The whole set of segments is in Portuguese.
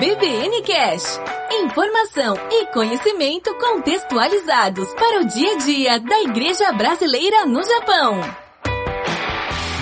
EBVN Cash. Informação e conhecimento contextualizados para o dia a dia da Igreja Brasileira no Japão.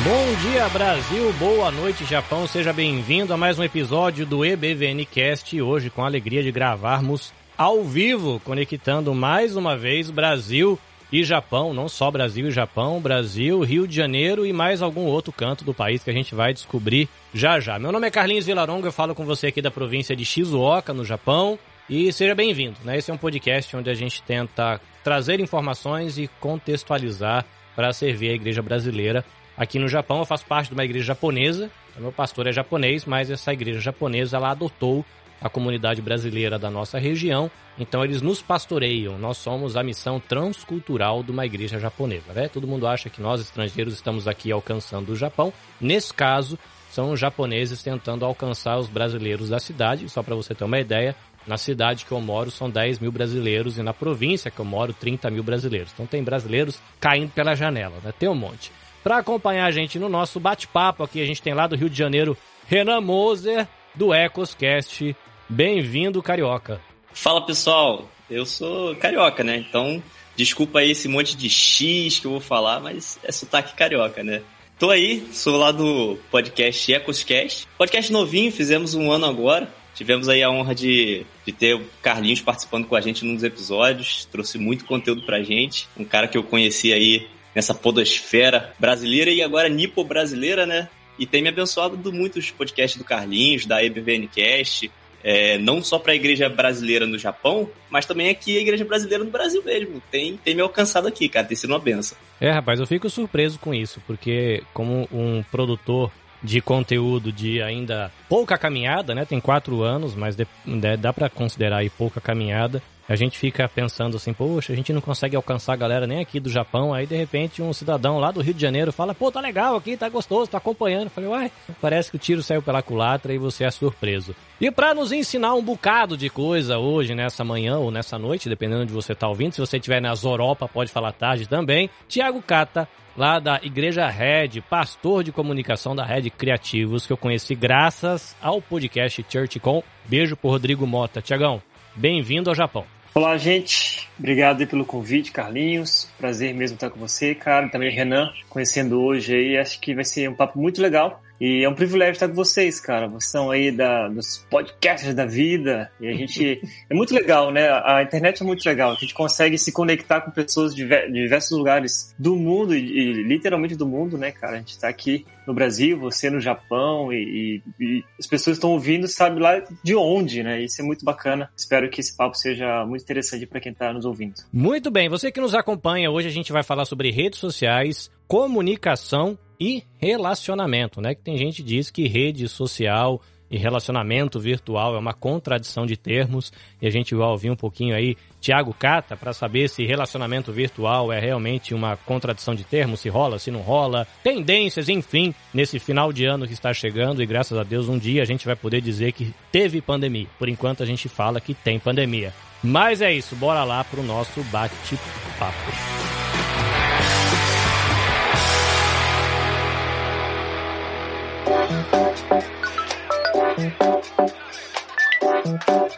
Bom dia Brasil, boa noite Japão, seja bem-vindo a mais um episódio do EBVN Cast, hoje com a alegria de gravarmos ao vivo, conectando mais uma vez Brasil e Japão, não só Brasil e Japão, Brasil, Rio de Janeiro e mais algum outro canto do país que a gente vai descobrir já já. Meu nome é Carlinhos Vilaronga, eu falo com você aqui da província de Shizuoka, no Japão, e seja bem-vindo. Né? Esse é um podcast onde a gente tenta trazer informações e contextualizar para servir a igreja brasileira aqui no Japão. Eu faço parte de uma igreja japonesa, meu pastor é japonês, mas essa igreja japonesa ela adotou a comunidade brasileira da nossa região. Então eles nos pastoreiam. Nós somos a missão transcultural de uma igreja japonesa, né? Todo mundo acha que nós estrangeiros estamos aqui alcançando o Japão. Nesse caso, são japoneses tentando alcançar os brasileiros da cidade. Só para você ter uma ideia, na cidade que eu moro são 10 mil brasileiros e na província que eu moro 30 mil brasileiros. Então tem brasileiros caindo pela janela, né? Tem um monte. Para acompanhar a gente no nosso bate-papo aqui, a gente tem lá do Rio de Janeiro Renan Moser, do Ecoscast. Bem-vindo, Carioca. Fala pessoal, eu sou carioca, né? Então, desculpa aí esse monte de X que eu vou falar, mas é sotaque carioca, né? Tô aí, sou lá do podcast Ecoscast. Podcast novinho, fizemos um ano agora. Tivemos aí a honra de, de ter o Carlinhos participando com a gente num dos episódios. Trouxe muito conteúdo pra gente. Um cara que eu conheci aí nessa podosfera brasileira e agora nipo brasileira, né? E tem me abençoado do muitos podcasts do Carlinhos, da EBVNcast, é, não só para a igreja brasileira no Japão, mas também aqui a igreja brasileira no Brasil mesmo. Tem, tem me alcançado aqui, cara, tem sido uma benção. É, rapaz, eu fico surpreso com isso, porque como um produtor de conteúdo de ainda pouca caminhada, né? Tem quatro anos, mas de, de, dá para considerar aí pouca caminhada a gente fica pensando assim, poxa, a gente não consegue alcançar a galera nem aqui do Japão. Aí de repente um cidadão lá do Rio de Janeiro fala, pô, tá legal aqui, tá gostoso, tá acompanhando. Eu falei, uai, parece que o tiro saiu pela culatra e você é surpreso. E para nos ensinar um bocado de coisa hoje, nessa manhã ou nessa noite, dependendo de você tá ouvindo, se você estiver nas Europa, pode falar tarde também. Tiago Cata, lá da Igreja Red, pastor de comunicação da Red Criativos, que eu conheci graças ao podcast Church Com. Beijo pro Rodrigo Mota. Tiagão, bem-vindo ao Japão. Olá, gente. Obrigado pelo convite, Carlinhos. Prazer mesmo estar com você, cara. Também Renan, conhecendo hoje aí. Acho que vai ser um papo muito legal. E é um privilégio estar com vocês, cara. Vocês são aí da, dos podcasts da vida. E a gente. é muito legal, né? A internet é muito legal. A gente consegue se conectar com pessoas de diversos lugares do mundo, e, e literalmente do mundo, né, cara? A gente está aqui no Brasil, você no Japão, e, e, e as pessoas estão ouvindo, sabe lá de onde, né? Isso é muito bacana. Espero que esse papo seja muito interessante para quem está nos ouvindo. Muito bem, você que nos acompanha, hoje a gente vai falar sobre redes sociais, comunicação e relacionamento, né? Que tem gente que diz que rede social e relacionamento virtual é uma contradição de termos e a gente vai ouvir um pouquinho aí Tiago Cata para saber se relacionamento virtual é realmente uma contradição de termos, se rola, se não rola, tendências, enfim, nesse final de ano que está chegando e graças a Deus um dia a gente vai poder dizer que teve pandemia. Por enquanto a gente fala que tem pandemia. Mas é isso, bora lá pro nosso bate-papo.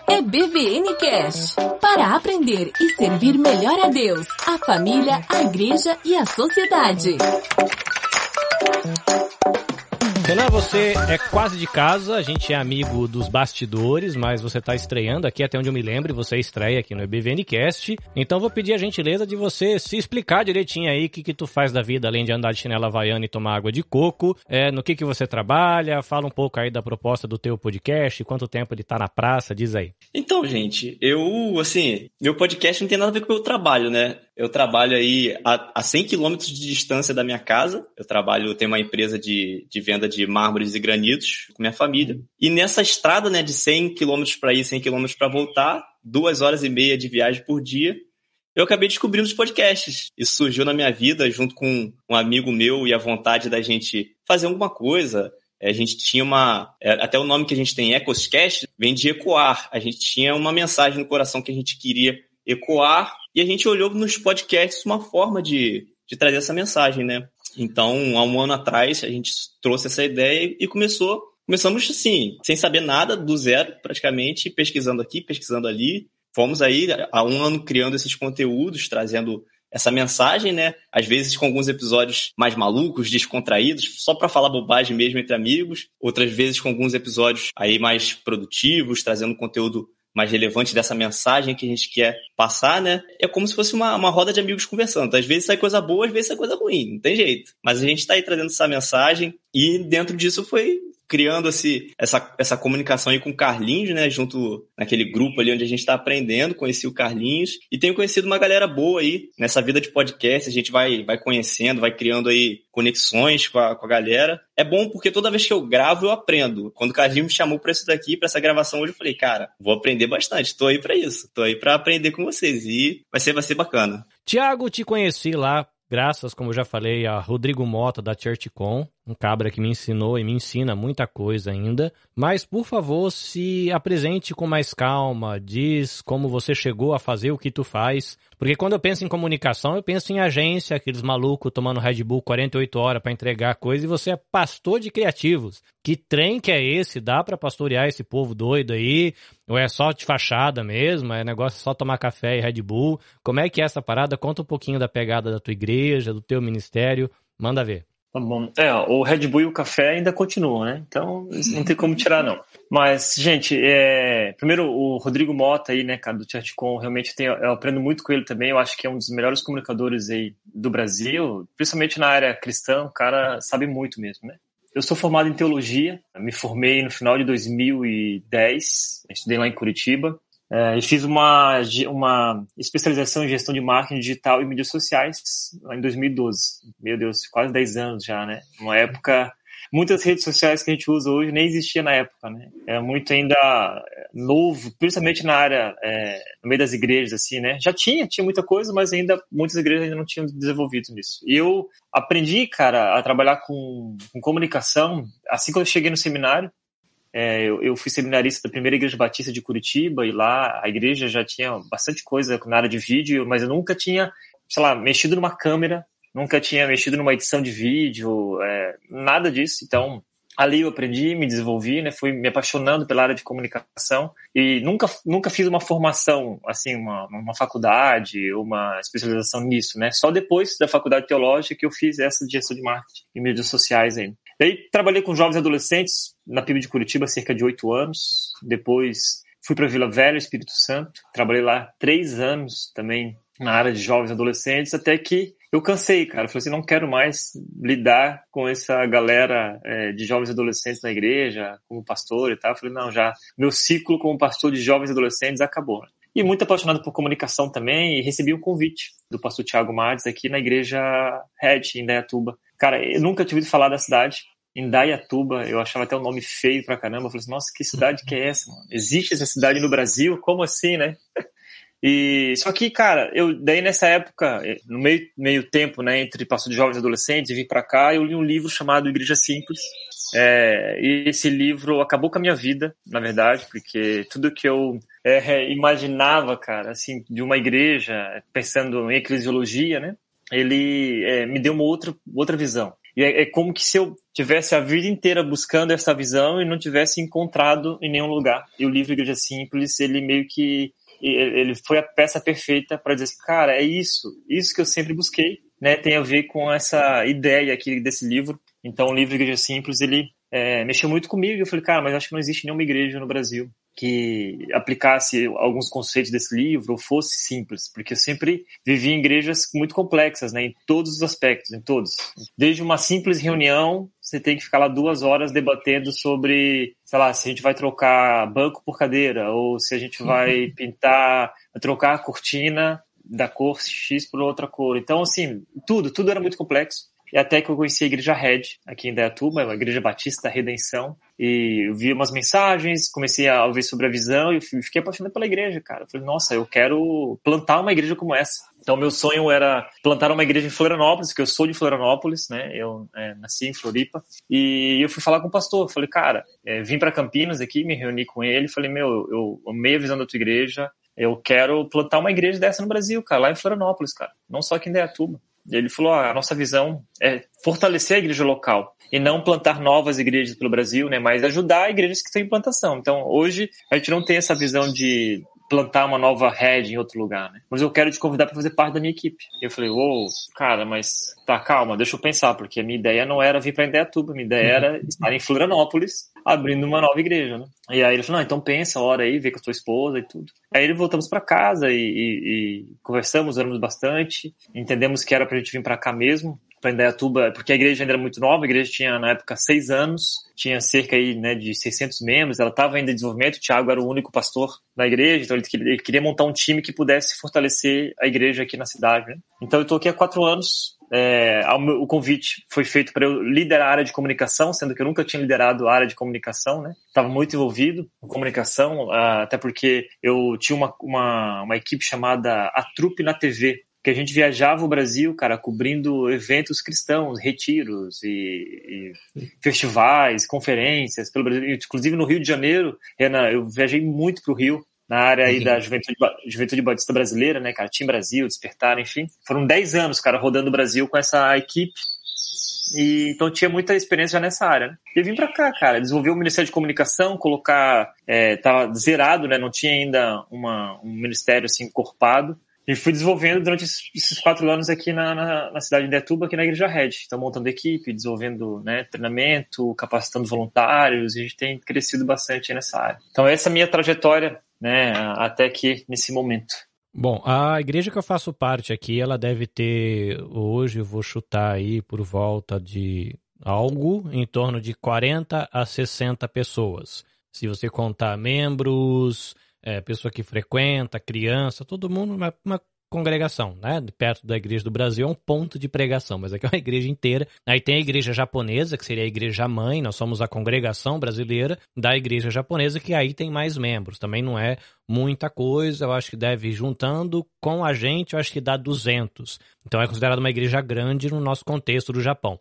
É BVN Cash para aprender e servir melhor a Deus, a família, a igreja e a sociedade. Renan, você é quase de casa, a gente é amigo dos bastidores, mas você está estreando aqui, até onde eu me lembro, você estreia aqui no EBVNcast. Então vou pedir a gentileza de você se explicar direitinho aí o que, que tu faz da vida, além de andar de chinela havaiana e tomar água de coco, é, no que, que você trabalha, fala um pouco aí da proposta do teu podcast, quanto tempo ele tá na praça, diz aí. Então, gente, eu, assim, meu podcast não tem nada a ver com o meu trabalho, né? Eu trabalho aí a, a 100 quilômetros de distância da minha casa. Eu trabalho, tenho uma empresa de, de venda de mármores e granitos com minha família. E nessa estrada, né, de 100 quilômetros para ir, 100 quilômetros para voltar, duas horas e meia de viagem por dia, eu acabei descobrindo os podcasts. Isso surgiu na minha vida junto com um amigo meu e a vontade da gente fazer alguma coisa. A gente tinha uma. É, até o nome que a gente tem, Ecoscast, vem de ecoar. A gente tinha uma mensagem no coração que a gente queria ecoar e a gente olhou nos podcasts uma forma de, de trazer essa mensagem, né? Então, há um ano atrás, a gente trouxe essa ideia e começou começamos assim, sem saber nada, do zero, praticamente, pesquisando aqui, pesquisando ali. Fomos aí há um ano criando esses conteúdos, trazendo essa mensagem, né? Às vezes com alguns episódios mais malucos, descontraídos, só para falar bobagem mesmo entre amigos. Outras vezes com alguns episódios aí mais produtivos, trazendo conteúdo mais relevante dessa mensagem que a gente quer passar, né? É como se fosse uma, uma roda de amigos conversando. Às vezes sai coisa boa, às vezes sai coisa ruim, não tem jeito. Mas a gente está aí trazendo essa mensagem e dentro disso foi criando esse, essa, essa comunicação aí com o Carlinhos, né? Junto naquele grupo ali onde a gente está aprendendo, conheci o Carlinhos e tenho conhecido uma galera boa aí nessa vida de podcast. A gente vai, vai conhecendo, vai criando aí conexões com a, com a galera. É bom porque toda vez que eu gravo, eu aprendo. Quando o Carlinhos me chamou para isso daqui, para essa gravação hoje, eu falei, cara, vou aprender bastante. Tô aí para isso. Tô aí para aprender com vocês e vai ser, vai ser bacana. Tiago, te conheci lá graças, como eu já falei, a Rodrigo Mota da ChurchCon um cabra que me ensinou e me ensina muita coisa ainda. Mas, por favor, se apresente com mais calma, diz como você chegou a fazer o que tu faz. Porque quando eu penso em comunicação, eu penso em agência, aqueles malucos tomando Red Bull 48 horas para entregar coisa, e você é pastor de criativos. Que trem que é esse? Dá para pastorear esse povo doido aí? Ou é só de fachada mesmo? É negócio só tomar café e Red Bull? Como é que é essa parada? Conta um pouquinho da pegada da tua igreja, do teu ministério. Manda ver. Tá bom. É, o Red Bull e o café ainda continuam, né? Então não tem como tirar, não. Mas, gente, é... primeiro o Rodrigo Mota aí, né, cara, do ChatCon, realmente tem... eu aprendo muito com ele também. Eu acho que é um dos melhores comunicadores aí do Brasil, principalmente na área cristã. O cara sabe muito mesmo, né? Eu sou formado em teologia, me formei no final de 2010, estudei lá em Curitiba. É, e fiz uma, uma especialização em gestão de marketing digital e mídias sociais em 2012. Meu Deus, quase 10 anos já, né? Uma época. Muitas redes sociais que a gente usa hoje nem existia na época, né? Era muito ainda novo, principalmente na área, é, no meio das igrejas, assim, né? Já tinha, tinha muita coisa, mas ainda muitas igrejas ainda não tinham desenvolvido nisso. E eu aprendi, cara, a trabalhar com, com comunicação assim que eu cheguei no seminário. É, eu, eu, fui seminarista da primeira igreja batista de Curitiba e lá a igreja já tinha bastante coisa na área de vídeo, mas eu nunca tinha, sei lá, mexido numa câmera, nunca tinha mexido numa edição de vídeo, é, nada disso. Então, ali eu aprendi, me desenvolvi, né, fui me apaixonando pela área de comunicação e nunca, nunca fiz uma formação, assim, uma, uma faculdade, uma especialização nisso, né, só depois da faculdade teológica que eu fiz essa de gestão de marketing e mídias sociais aí. E aí trabalhei com jovens adolescentes na PIB de Curitiba cerca de oito anos. Depois fui para Vila Velha, Espírito Santo. Trabalhei lá três anos também na área de jovens adolescentes, até que eu cansei, cara. Eu falei assim, não quero mais lidar com essa galera é, de jovens adolescentes na igreja, como pastor e tal. Eu falei, não, já meu ciclo como pastor de jovens adolescentes acabou. E muito apaixonado por comunicação também, e recebi um convite do pastor Tiago Marques aqui na igreja Red, em Dayatuba. Cara, eu nunca tinha ouvido falar da cidade. Em Dayatuba, eu achava até o um nome feio pra caramba. Eu falei assim, nossa, que cidade que é essa, mano? Existe essa cidade no Brasil? Como assim, né? E só que, cara, eu daí nessa época, eh, no meio, meio tempo, né, entre passou de jovens e adolescentes e vim para cá, eu li um livro chamado Igreja Simples. É, e esse livro acabou com a minha vida, na verdade, porque tudo que eu é, imaginava, cara, assim, de uma igreja, pensando em eclesiologia, né, ele é, me deu uma outra, outra visão. E é, é, como que se eu tivesse a vida inteira buscando essa visão e não tivesse encontrado em nenhum lugar. E o livro Igreja Simples, ele meio que ele foi a peça perfeita para dizer assim, cara, é isso, isso que eu sempre busquei, né? Tem a ver com essa ideia aqui desse livro. Então, o livro Igreja Simples, ele é, mexeu muito comigo. Eu falei, cara, mas acho que não existe nenhuma igreja no Brasil que aplicasse alguns conceitos desse livro ou fosse simples, porque eu sempre vivi em igrejas muito complexas, né, em todos os aspectos, em todos. Desde uma simples reunião, você tem que ficar lá duas horas debatendo sobre, sei lá, se a gente vai trocar banco por cadeira ou se a gente vai uhum. pintar, trocar a cortina da cor X por outra cor. Então, assim, tudo, tudo era muito complexo. E até que eu conheci a Igreja Red, aqui em Dayatuba, a Igreja Batista da Redenção. E vi umas mensagens, comecei a ouvir sobre a visão e fiquei apaixonado pela igreja, cara. Falei, nossa, eu quero plantar uma igreja como essa. Então, meu sonho era plantar uma igreja em Florianópolis, porque eu sou de Florianópolis, né? Eu é, nasci em Floripa. E eu fui falar com o pastor. Falei, cara, é, vim para Campinas aqui, me reuni com ele. Falei, meu, eu amei a visão da tua igreja. Eu quero plantar uma igreja dessa no Brasil, cara, lá em Florianópolis, cara. Não só aqui em Dayatuba. Ele falou: ah, a nossa visão é fortalecer a igreja local e não plantar novas igrejas pelo Brasil, né, mas ajudar igrejas que estão em plantação. Então, hoje a gente não tem essa visão de plantar uma nova rede em outro lugar, né? Mas eu quero te convidar para fazer parte da minha equipe. Eu falei, uou, cara, mas tá, calma, deixa eu pensar, porque a minha ideia não era vir para Indaiatuba, minha ideia era estar em Florianópolis, abrindo uma nova igreja, né? E aí ele falou, não, então pensa, hora aí, vê com a tua esposa e tudo. Aí voltamos para casa e, e, e, conversamos, oramos bastante, entendemos que era pra gente vir para cá mesmo, para Indaiatuba, porque a igreja ainda era muito nova, a igreja tinha na época seis anos, tinha cerca aí, né, de 600 membros, ela estava ainda em desenvolvimento, o Tiago era o único pastor da igreja, então ele queria, montar um time que pudesse fortalecer a igreja aqui na cidade. Né? Então eu estou aqui há quatro anos, é, o convite foi feito para eu liderar a área de comunicação, sendo que eu nunca tinha liderado a área de comunicação, né? Estava muito envolvido em comunicação, até porque eu tinha uma, uma, uma equipe chamada A Trupe na TV, que a gente viajava o Brasil, cara, cobrindo eventos cristãos, retiros e, e festivais, conferências pelo Brasil. Inclusive no Rio de Janeiro, Renan, eu viajei muito pro Rio, na área aí uhum. da juventude, juventude Batista brasileira, né, cara, Team Brasil, Despertar, enfim. Foram 10 anos, cara, rodando o Brasil com essa equipe. E, então tinha muita experiência nessa área. Né? E eu vim para cá, cara, desenvolver o Ministério de Comunicação, colocar, é, tava zerado, né, não tinha ainda uma, um ministério assim encorpado. E fui desenvolvendo durante esses quatro anos aqui na, na, na cidade de Detuba, aqui na Igreja Red. Então, montando equipe, desenvolvendo né, treinamento, capacitando voluntários, e a gente tem crescido bastante nessa área. Então, essa é a minha trajetória né, até aqui, nesse momento. Bom, a igreja que eu faço parte aqui, ela deve ter, hoje eu vou chutar aí por volta de algo em torno de 40 a 60 pessoas. Se você contar membros, é, pessoa que frequenta, criança, todo mundo, uma, uma congregação, né? Perto da Igreja do Brasil é um ponto de pregação, mas aqui é uma igreja inteira. Aí tem a igreja japonesa, que seria a igreja mãe, nós somos a congregação brasileira da igreja japonesa, que aí tem mais membros. Também não é muita coisa, eu acho que deve ir juntando com a gente, eu acho que dá 200. Então é considerada uma igreja grande no nosso contexto do Japão.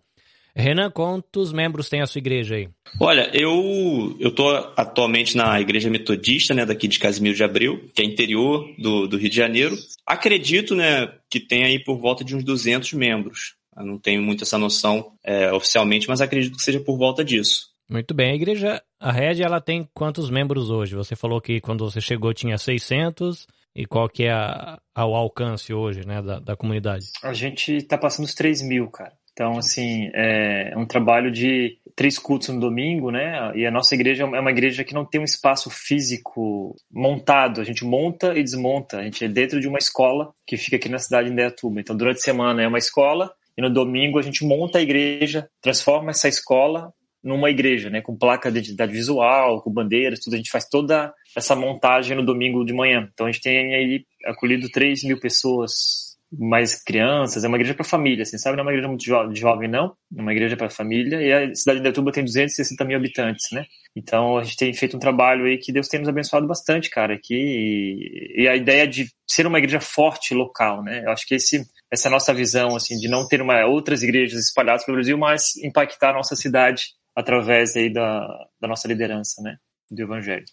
Renan, quantos membros tem a sua igreja aí? Olha, eu eu tô atualmente na igreja metodista, né, daqui de Casimiro de Abreu, que é interior do, do Rio de Janeiro. Acredito, né, que tem aí por volta de uns 200 membros. Eu não tenho muito essa noção é, oficialmente, mas acredito que seja por volta disso. Muito bem. A igreja, a Red, ela tem quantos membros hoje? Você falou que quando você chegou tinha 600. E qual que é a, o alcance hoje, né, da, da comunidade? A gente está passando os 3 mil, cara. Então, assim, é um trabalho de três cultos no domingo, né? E a nossa igreja é uma igreja que não tem um espaço físico montado. A gente monta e desmonta. A gente é dentro de uma escola que fica aqui na cidade de Indaiatuba. Então, durante a semana é uma escola e no domingo a gente monta a igreja, transforma essa escola numa igreja, né? Com placa de identidade visual, com bandeiras, tudo. A gente faz toda essa montagem no domingo de manhã. Então, a gente tem aí acolhido 3 mil pessoas mais crianças, é uma igreja para família, assim, sabe? Não é uma igreja muito jo jovem, não. É uma igreja para família. E a cidade de Indaiatuba tem 260 mil habitantes, né? Então a gente tem feito um trabalho aí que Deus tem nos abençoado bastante, cara, aqui. E, e a ideia de ser uma igreja forte local, né? Eu acho que esse, essa nossa visão, assim, de não ter uma, outras igrejas espalhadas pelo Brasil, mas impactar a nossa cidade através aí da, da nossa liderança, né? do Evangelho.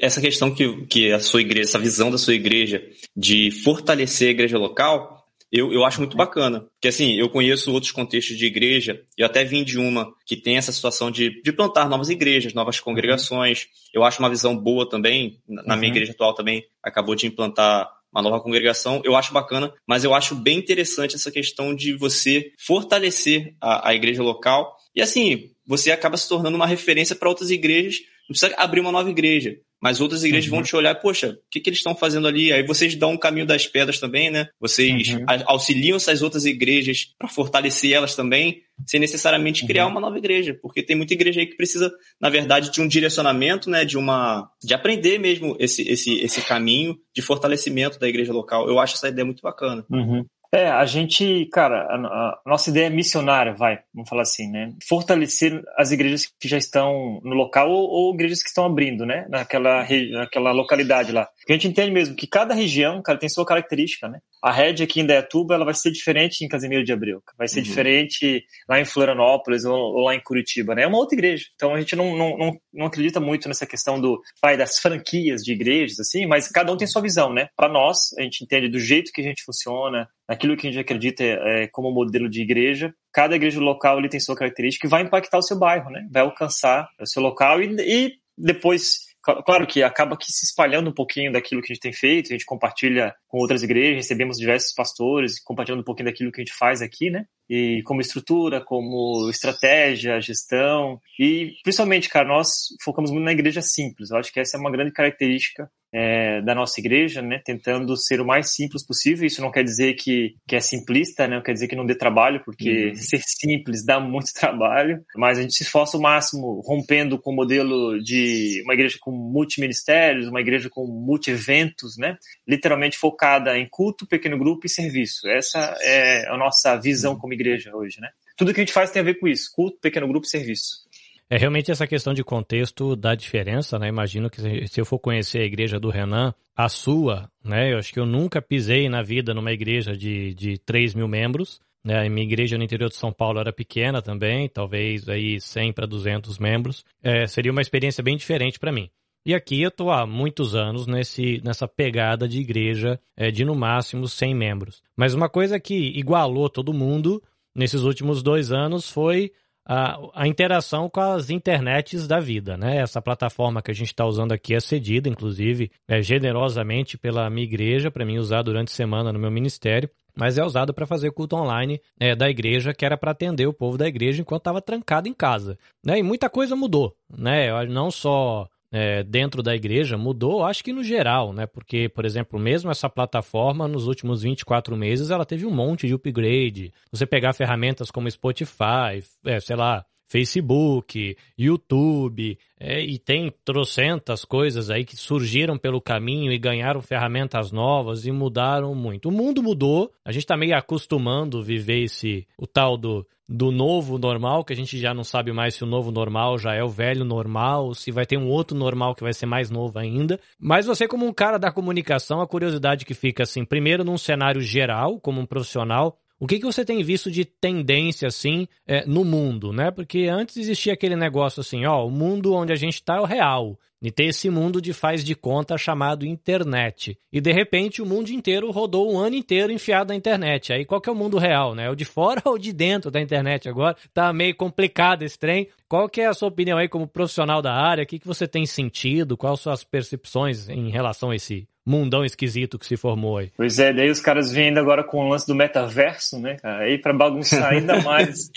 Essa questão que, que a sua igreja, essa visão da sua igreja de fortalecer a igreja local, eu, eu acho muito bacana. Porque assim, eu conheço outros contextos de igreja, eu até vim de uma que tem essa situação de, de plantar novas igrejas, novas congregações. Eu acho uma visão boa também. Na uhum. minha igreja atual também acabou de implantar uma nova congregação, eu acho bacana, mas eu acho bem interessante essa questão de você fortalecer a, a igreja local. E assim, você acaba se tornando uma referência para outras igrejas. Não precisa abrir uma nova igreja, mas outras igrejas uhum. vão te olhar, poxa, o que, que eles estão fazendo ali? Aí vocês dão um caminho das pedras também, né? Vocês uhum. auxiliam essas outras igrejas para fortalecer elas também, sem necessariamente uhum. criar uma nova igreja, porque tem muita igreja aí que precisa, na verdade, de um direcionamento, né? De uma, de aprender mesmo esse, esse, esse caminho de fortalecimento da igreja local. Eu acho essa ideia muito bacana. Uhum. É, a gente, cara, a, a, nossa ideia é missionária, vai, vamos falar assim, né? Fortalecer as igrejas que já estão no local ou, ou igrejas que estão abrindo, né? Naquela, naquela localidade lá. Porque a gente entende mesmo que cada região, cara, tem sua característica, né? A rede aqui em Dayatuba, ela vai ser diferente em Casimiro de Abreu, vai ser uhum. diferente lá em Florianópolis ou, ou, lá em Curitiba, né? É uma outra igreja. Então a gente não, não, não, não acredita muito nessa questão do pai das franquias de igrejas, assim, mas cada um tem sua visão, né? Para nós, a gente entende do jeito que a gente funciona, naquilo que a gente acredita é, como modelo de igreja. Cada igreja local ele tem sua característica e vai impactar o seu bairro, né? Vai alcançar o seu local e, e depois claro que acaba que se espalhando um pouquinho daquilo que a gente tem feito, a gente compartilha com outras igrejas, recebemos diversos pastores compartilhando um pouquinho daquilo que a gente faz aqui, né? E como estrutura, como estratégia, gestão. E principalmente, cara, nós focamos muito na igreja simples. Eu acho que essa é uma grande característica é, da nossa igreja, né, tentando ser o mais simples possível. Isso não quer dizer que, que é simplista, né, não quer dizer que não dê trabalho, porque uhum. ser simples dá muito trabalho, mas a gente se esforça o máximo rompendo com o modelo de uma igreja com multiministérios, uma igreja com multi-eventos, né, literalmente focada em culto, pequeno grupo e serviço. Essa é a nossa visão uhum. como igreja hoje, né. Tudo que a gente faz tem a ver com isso, culto, pequeno grupo e serviço. É realmente essa questão de contexto da diferença, né? Imagino que se eu for conhecer a igreja do Renan, a sua, né? Eu acho que eu nunca pisei na vida numa igreja de, de 3 mil membros. Né? A minha igreja no interior de São Paulo era pequena também, talvez aí 100 para 200 membros. É, seria uma experiência bem diferente para mim. E aqui eu estou há muitos anos nesse, nessa pegada de igreja é, de no máximo 100 membros. Mas uma coisa que igualou todo mundo nesses últimos dois anos foi a, a interação com as internets da vida, né? Essa plataforma que a gente está usando aqui é cedida, inclusive, é, generosamente pela minha igreja, para mim usar durante a semana no meu ministério mas é usado para fazer culto online é, da igreja, que era para atender o povo da igreja enquanto estava trancado em casa. Né? E muita coisa mudou, né? Não só é, dentro da igreja mudou, acho que no geral, né? Porque, por exemplo, mesmo essa plataforma, nos últimos 24 meses, ela teve um monte de upgrade. Você pegar ferramentas como Spotify, é, sei lá, Facebook, YouTube, é, e tem trocentas coisas aí que surgiram pelo caminho e ganharam ferramentas novas e mudaram muito. O mundo mudou, a gente está meio acostumando viver esse, o tal do do novo normal, que a gente já não sabe mais se o novo normal já é o velho normal, se vai ter um outro normal que vai ser mais novo ainda. Mas você, como um cara da comunicação, a curiosidade que fica assim, primeiro num cenário geral, como um profissional, o que, que você tem visto de tendência, assim, é, no mundo, né? Porque antes existia aquele negócio assim, ó, o mundo onde a gente está é o real. E tem esse mundo de faz de conta chamado internet. E de repente o mundo inteiro rodou um ano inteiro enfiado na internet. Aí qual que é o mundo real, né? O de fora ou de dentro da internet agora? Tá meio complicado esse trem. Qual que é a sua opinião aí como profissional da área? O que, que você tem sentido? Quais são as percepções em relação a esse mundão esquisito que se formou aí. Pois é, daí os caras vêm ainda agora com o lance do metaverso, né, cara? Aí pra bagunçar ainda mais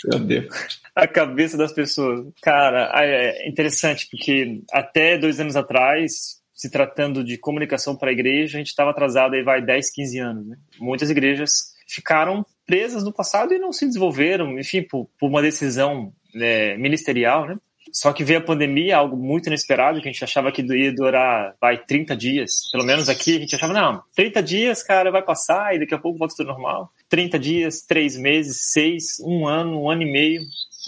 a cabeça das pessoas. Cara, é interessante, porque até dois anos atrás, se tratando de comunicação para a igreja, a gente estava atrasado aí vai 10, 15 anos, né? Muitas igrejas ficaram presas no passado e não se desenvolveram, enfim, por, por uma decisão né, ministerial, né? Só que veio a pandemia, algo muito inesperado, que a gente achava que ia durar, vai, 30 dias. Pelo menos aqui a gente achava, não, 30 dias, cara, vai passar e daqui a pouco volta tudo normal. 30 dias, 3 meses, 6, um ano, um ano e meio.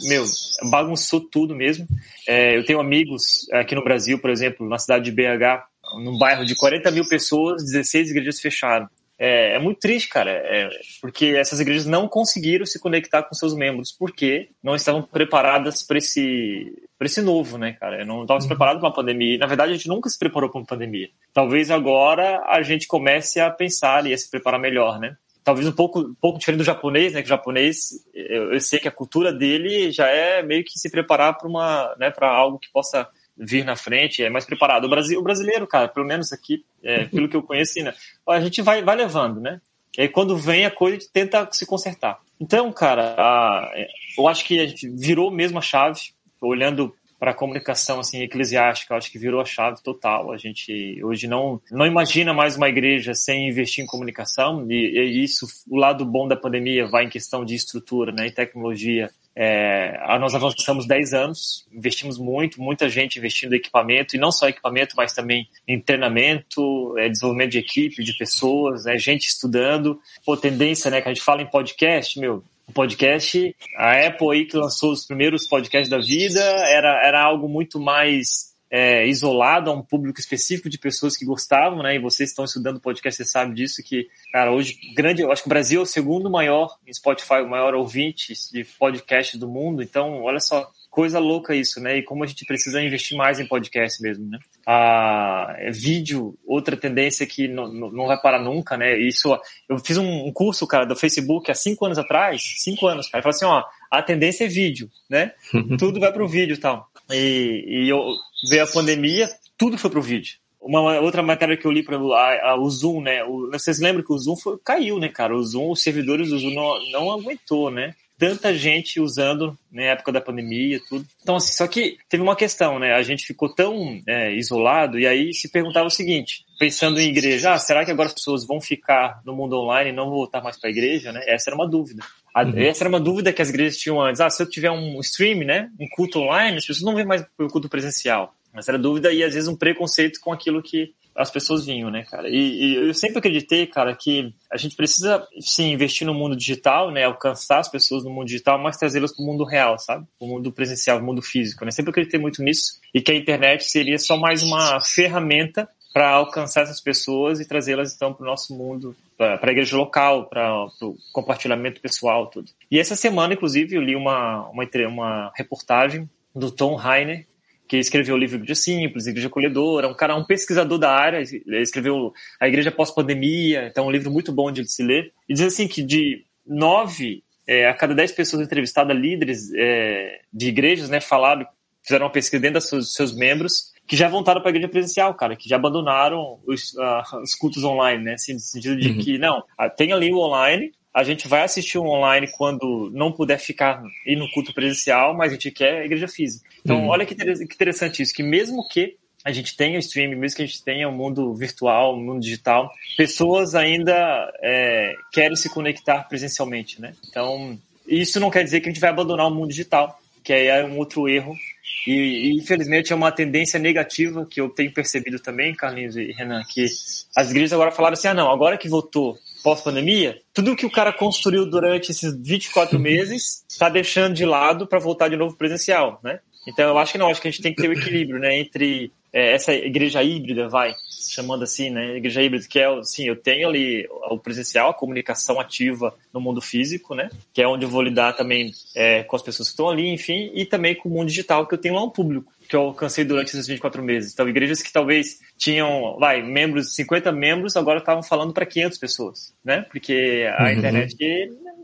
Meu, bagunçou tudo mesmo. É, eu tenho amigos aqui no Brasil, por exemplo, na cidade de BH, num bairro de 40 mil pessoas, 16 igrejas fecharam é, é muito triste, cara, é, porque essas igrejas não conseguiram se conectar com seus membros, porque não estavam preparadas para esse, esse novo, né, cara? Não estavam uhum. preparados para uma pandemia. Na verdade, a gente nunca se preparou para uma pandemia. Talvez agora a gente comece a pensar e a se preparar melhor, né? Talvez um pouco, um pouco diferente do japonês, né? Que o japonês, eu, eu sei que a cultura dele já é meio que se preparar para uma, né, para algo que possa vir na frente, é mais preparado. O, Brasil, o brasileiro, cara, pelo menos aqui, é, pelo que eu conheci, né, a gente vai, vai levando, né? E aí quando vem a coisa, a gente tenta se consertar. Então, cara, a, eu acho que a gente virou mesmo a chave, olhando para a comunicação assim eclesiástica, acho que virou a chave total. A gente hoje não não imagina mais uma igreja sem investir em comunicação e, e isso o lado bom da pandemia vai em questão de estrutura, né, e tecnologia é, nós avançamos 10 anos, investimos muito, muita gente investindo em equipamento, e não só equipamento, mas também em treinamento, é, desenvolvimento de equipe, de pessoas, né, gente estudando. Pô, tendência, né, que a gente fala em podcast, meu, o podcast, a Apple aí que lançou os primeiros podcasts da vida, era, era algo muito mais é, isolado a um público específico de pessoas que gostavam, né? E vocês estão estudando podcast, vocês sabem disso, que, cara, hoje, grande, eu acho que o Brasil é o segundo maior em Spotify, o maior ouvinte de podcast do mundo. Então, olha só, coisa louca isso, né? E como a gente precisa investir mais em podcast mesmo, né? Ah, é vídeo, outra tendência que não, não vai parar nunca, né? Isso, eu fiz um curso, cara, do Facebook há cinco anos atrás, cinco anos, cara, falou assim, ó, a tendência é vídeo, né? tudo vai pro vídeo e tal. E, e eu veio a pandemia, tudo foi pro vídeo. Uma outra matéria que eu li para o Zoom, né? O, vocês lembram que o Zoom foi, caiu, né, cara? O Zoom, os servidores do Zoom não, não aguentou, né? tanta gente usando na né, época da pandemia tudo. Então, assim, só que teve uma questão, né? A gente ficou tão é, isolado e aí se perguntava o seguinte, pensando em igreja, ah, será que agora as pessoas vão ficar no mundo online e não voltar mais para a igreja, né? Essa era uma dúvida. Uhum. Essa era uma dúvida que as igrejas tinham antes. Ah, se eu tiver um stream, né? Um culto online, as pessoas não vêm mais para o culto presencial. Essa era dúvida e às vezes um preconceito com aquilo que as pessoas vinham, né, cara? E, e, eu sempre acreditei, cara, que a gente precisa, sim, investir no mundo digital, né? Alcançar as pessoas no mundo digital, mas trazê-las para o mundo real, sabe? O mundo presencial, o mundo físico, né? Sempre acreditei muito nisso e que a internet seria só mais uma ferramenta para alcançar essas pessoas e trazê-las, então, para o nosso mundo, para a igreja local, para o compartilhamento pessoal, tudo. E essa semana, inclusive, eu li uma, uma, uma reportagem do Tom Heiner, que escreveu o livro Igreja Simples, Igreja Acolhedora, um cara, um pesquisador da área, escreveu A Igreja Pós-Pandemia, então um livro muito bom de se ler, e diz assim que de nove é, a cada dez pessoas entrevistadas, líderes é, de igrejas, né, falaram, fizeram uma pesquisa dentro dos seus, seus membros, que já voltaram para a igreja presencial, cara, que já abandonaram os, uh, os cultos online, né, assim, no sentido de uhum. que, não, tem ali o online, a gente vai assistir um online quando não puder ficar ir no culto presencial, mas a gente quer a igreja física. Então, uhum. olha que interessante isso, que mesmo que a gente tenha o streaming, mesmo que a gente tenha o um mundo virtual, o um mundo digital, pessoas ainda é, querem se conectar presencialmente, né? Então, isso não quer dizer que a gente vai abandonar o mundo digital, que aí é um outro erro. E, e, infelizmente é uma tendência negativa que eu tenho percebido também, Carlinhos e Renan, que as igrejas agora falaram assim: ah, não, agora que voltou pós-pandemia, tudo que o cara construiu durante esses 24 meses está deixando de lado para voltar de novo presencial, né? Então eu acho que não, acho que a gente tem que ter o um equilíbrio, né, entre é, essa igreja híbrida, vai, chamando assim, né, igreja híbrida, que é, sim, eu tenho ali o presencial, a comunicação ativa no mundo físico, né, que é onde eu vou lidar também é, com as pessoas que estão ali, enfim, e também com o mundo digital, que eu tenho lá um público que eu alcancei durante esses 24 meses. Então, igrejas que talvez tinham, vai, membros, 50 membros, agora estavam falando para 500 pessoas, né? Porque a uhum. internet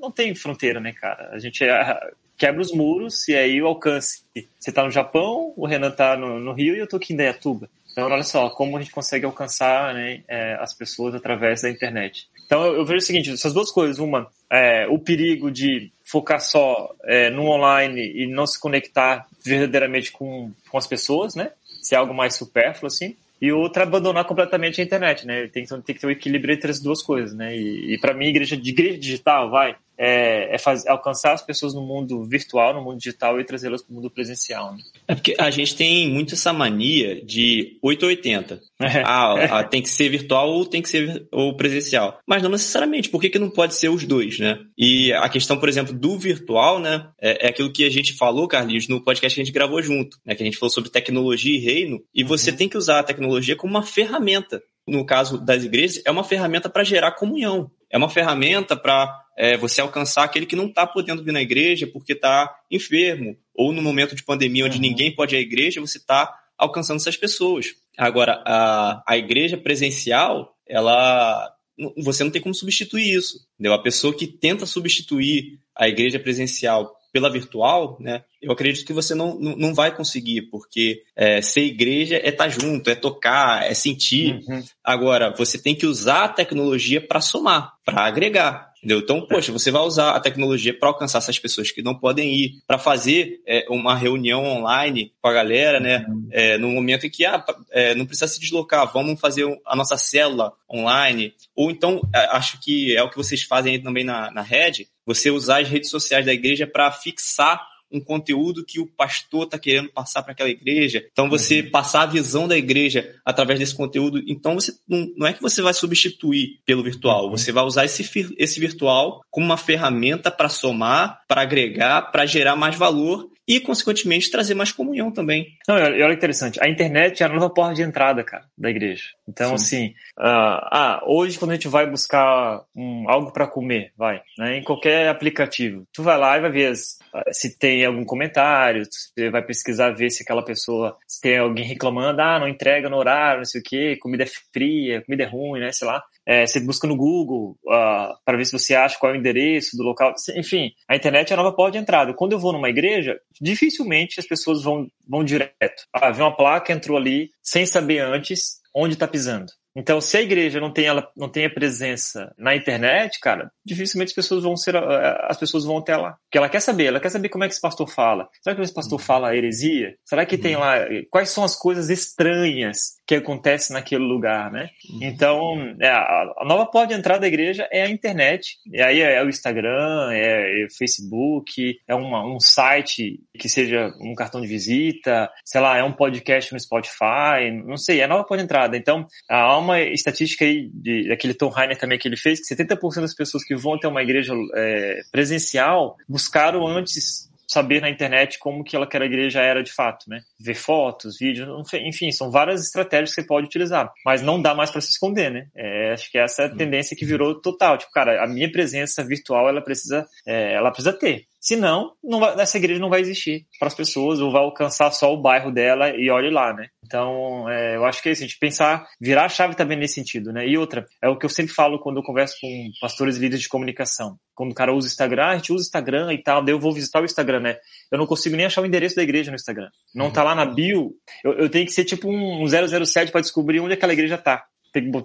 não tem fronteira, né, cara? A gente é, quebra os muros e aí o alcance. Você está no Japão, o Renan está no, no, Rio e eu estou aqui em Dayatuba. Então, olha só, como a gente consegue alcançar né, é, as pessoas através da internet. Então, eu, vejo o seguinte, essas duas coisas. Uma, é, o perigo de focar só é, no online e não se conectar verdadeiramente com, com as pessoas, né? Ser algo mais supérfluo, assim e outra abandonar completamente a internet, né? Tem, tem que ter um equilíbrio entre as duas coisas, né? E, e para mim, igreja, de igreja digital, vai, é, é fazer, alcançar as pessoas no mundo virtual, no mundo digital e trazê-las para o mundo presencial. Né? É porque a gente tem muito essa mania de 880. É. Ah, ah, tem que ser virtual ou tem que ser ou presencial. Mas não necessariamente. Por que, que não pode ser os dois, né? E a questão, por exemplo, do virtual, né? É, é aquilo que a gente falou, Carlinhos, no podcast que a gente gravou junto, né? Que a gente falou sobre tecnologia e reino. E uhum. você tem que usar a tecnologia como uma ferramenta. No caso das igrejas, é uma ferramenta para gerar comunhão. É uma ferramenta para é, você alcançar aquele que não está podendo vir na igreja porque está enfermo, ou no momento de pandemia onde uhum. ninguém pode ir à igreja, você está alcançando essas pessoas. Agora, a, a igreja presencial, ela você não tem como substituir isso. Entendeu? A pessoa que tenta substituir a igreja presencial pela virtual, né, eu acredito que você não, não, vai conseguir, porque é, ser igreja é estar tá junto, é tocar, é sentir. Uhum. Agora, você tem que usar a tecnologia para somar, para agregar. Entendeu? Então, poxa, você vai usar a tecnologia para alcançar essas pessoas que não podem ir, para fazer é, uma reunião online com a galera, né? Uhum. É, no momento em que ah, é, não precisa se deslocar, vamos fazer a nossa célula online. Ou então, é, acho que é o que vocês fazem aí também na, na rede, você usar as redes sociais da igreja para fixar um conteúdo que o pastor está querendo passar para aquela igreja. Então, você uhum. passar a visão da igreja através desse conteúdo. Então, você não, não é que você vai substituir pelo virtual, uhum. você vai usar esse, esse virtual como uma ferramenta para somar, para agregar, para gerar mais valor e, consequentemente, trazer mais comunhão também. Não, olha interessante, a internet é a nova porta de entrada, cara, da igreja. Então, Sim. assim, uh, ah, hoje quando a gente vai buscar um, algo para comer, vai, né, em qualquer aplicativo, tu vai lá e vai ver as, se tem algum comentário, você vai pesquisar ver se aquela pessoa, se tem alguém reclamando, ah, não entrega no horário, não sei o quê, comida é fria, comida é ruim, né, sei lá. É, você busca no Google uh, ah, para ver se você acha qual é o endereço do local. Enfim, a internet é a nova porta de entrada. Quando eu vou numa igreja, dificilmente as pessoas vão, vão direto. Ah, uma placa, entrou ali, sem saber antes onde está pisando. Então, se a igreja não tem, ela, não tem a presença na internet, cara, dificilmente as pessoas vão ser, eh, as pessoas vão até lá. Porque ela quer saber, ela quer saber como é que esse pastor fala. Será que esse pastor uhum. fala heresia? Será que uhum. tem lá, quais são as coisas estranhas que acontecem naquele lugar, né? Uhum. Então, é, a nova porta de entrada da igreja é a internet. E aí é, é o Instagram, é, é o Facebook, é uma, um site que seja um cartão de visita, sei lá, é um podcast no Spotify, não sei, é a nova porta de entrada. Então, há uma estatística aí, de, daquele Tom Heiner também que ele fez, que 70% das pessoas que vão até uma igreja é, presencial buscaram antes saber na internet como que aquela igreja era de fato, né? Ver fotos, vídeos, enfim, são várias estratégias que você pode utilizar, mas não dá mais para se esconder, né? É, acho que essa é a tendência que virou total. Tipo, cara, a minha presença virtual ela precisa, é, ela precisa ter. Senão, não vai, essa igreja não vai existir para as pessoas, ou vai alcançar só o bairro dela e olhe lá, né? Então, é, eu acho que é isso, a gente pensar, virar a chave também nesse sentido, né? E outra, é o que eu sempre falo quando eu converso com pastores e líderes de comunicação. Quando o cara usa o Instagram, a gente usa o Instagram e tal, daí eu vou visitar o Instagram, né? Eu não consigo nem achar o endereço da igreja no Instagram. Não tá lá na bio, eu, eu tenho que ser tipo um 007 para descobrir onde aquela igreja tá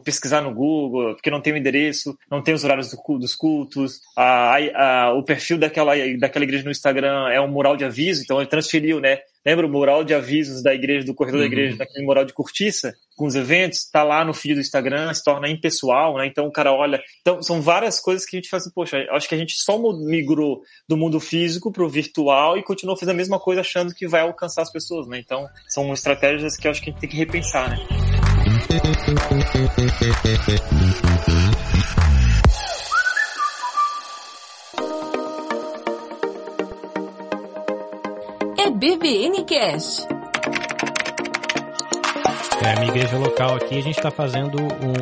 pesquisar no Google, porque não tem o endereço, não tem os horários do, dos cultos, a, a, o perfil daquela, daquela igreja no Instagram é um mural de aviso, então ele transferiu, né? Lembra o mural de avisos da igreja, do corredor uhum. da igreja, daquele mural de cortiça, com os eventos, tá lá no feed do Instagram, se torna impessoal, né? Então o cara olha. Então são várias coisas que a gente faz assim, poxa, acho que a gente só migrou do mundo físico para o virtual e continuou fazendo a mesma coisa achando que vai alcançar as pessoas, né? Então são estratégias que eu acho que a gente tem que repensar, né? É BBN. É, a minha igreja local aqui, a gente está fazendo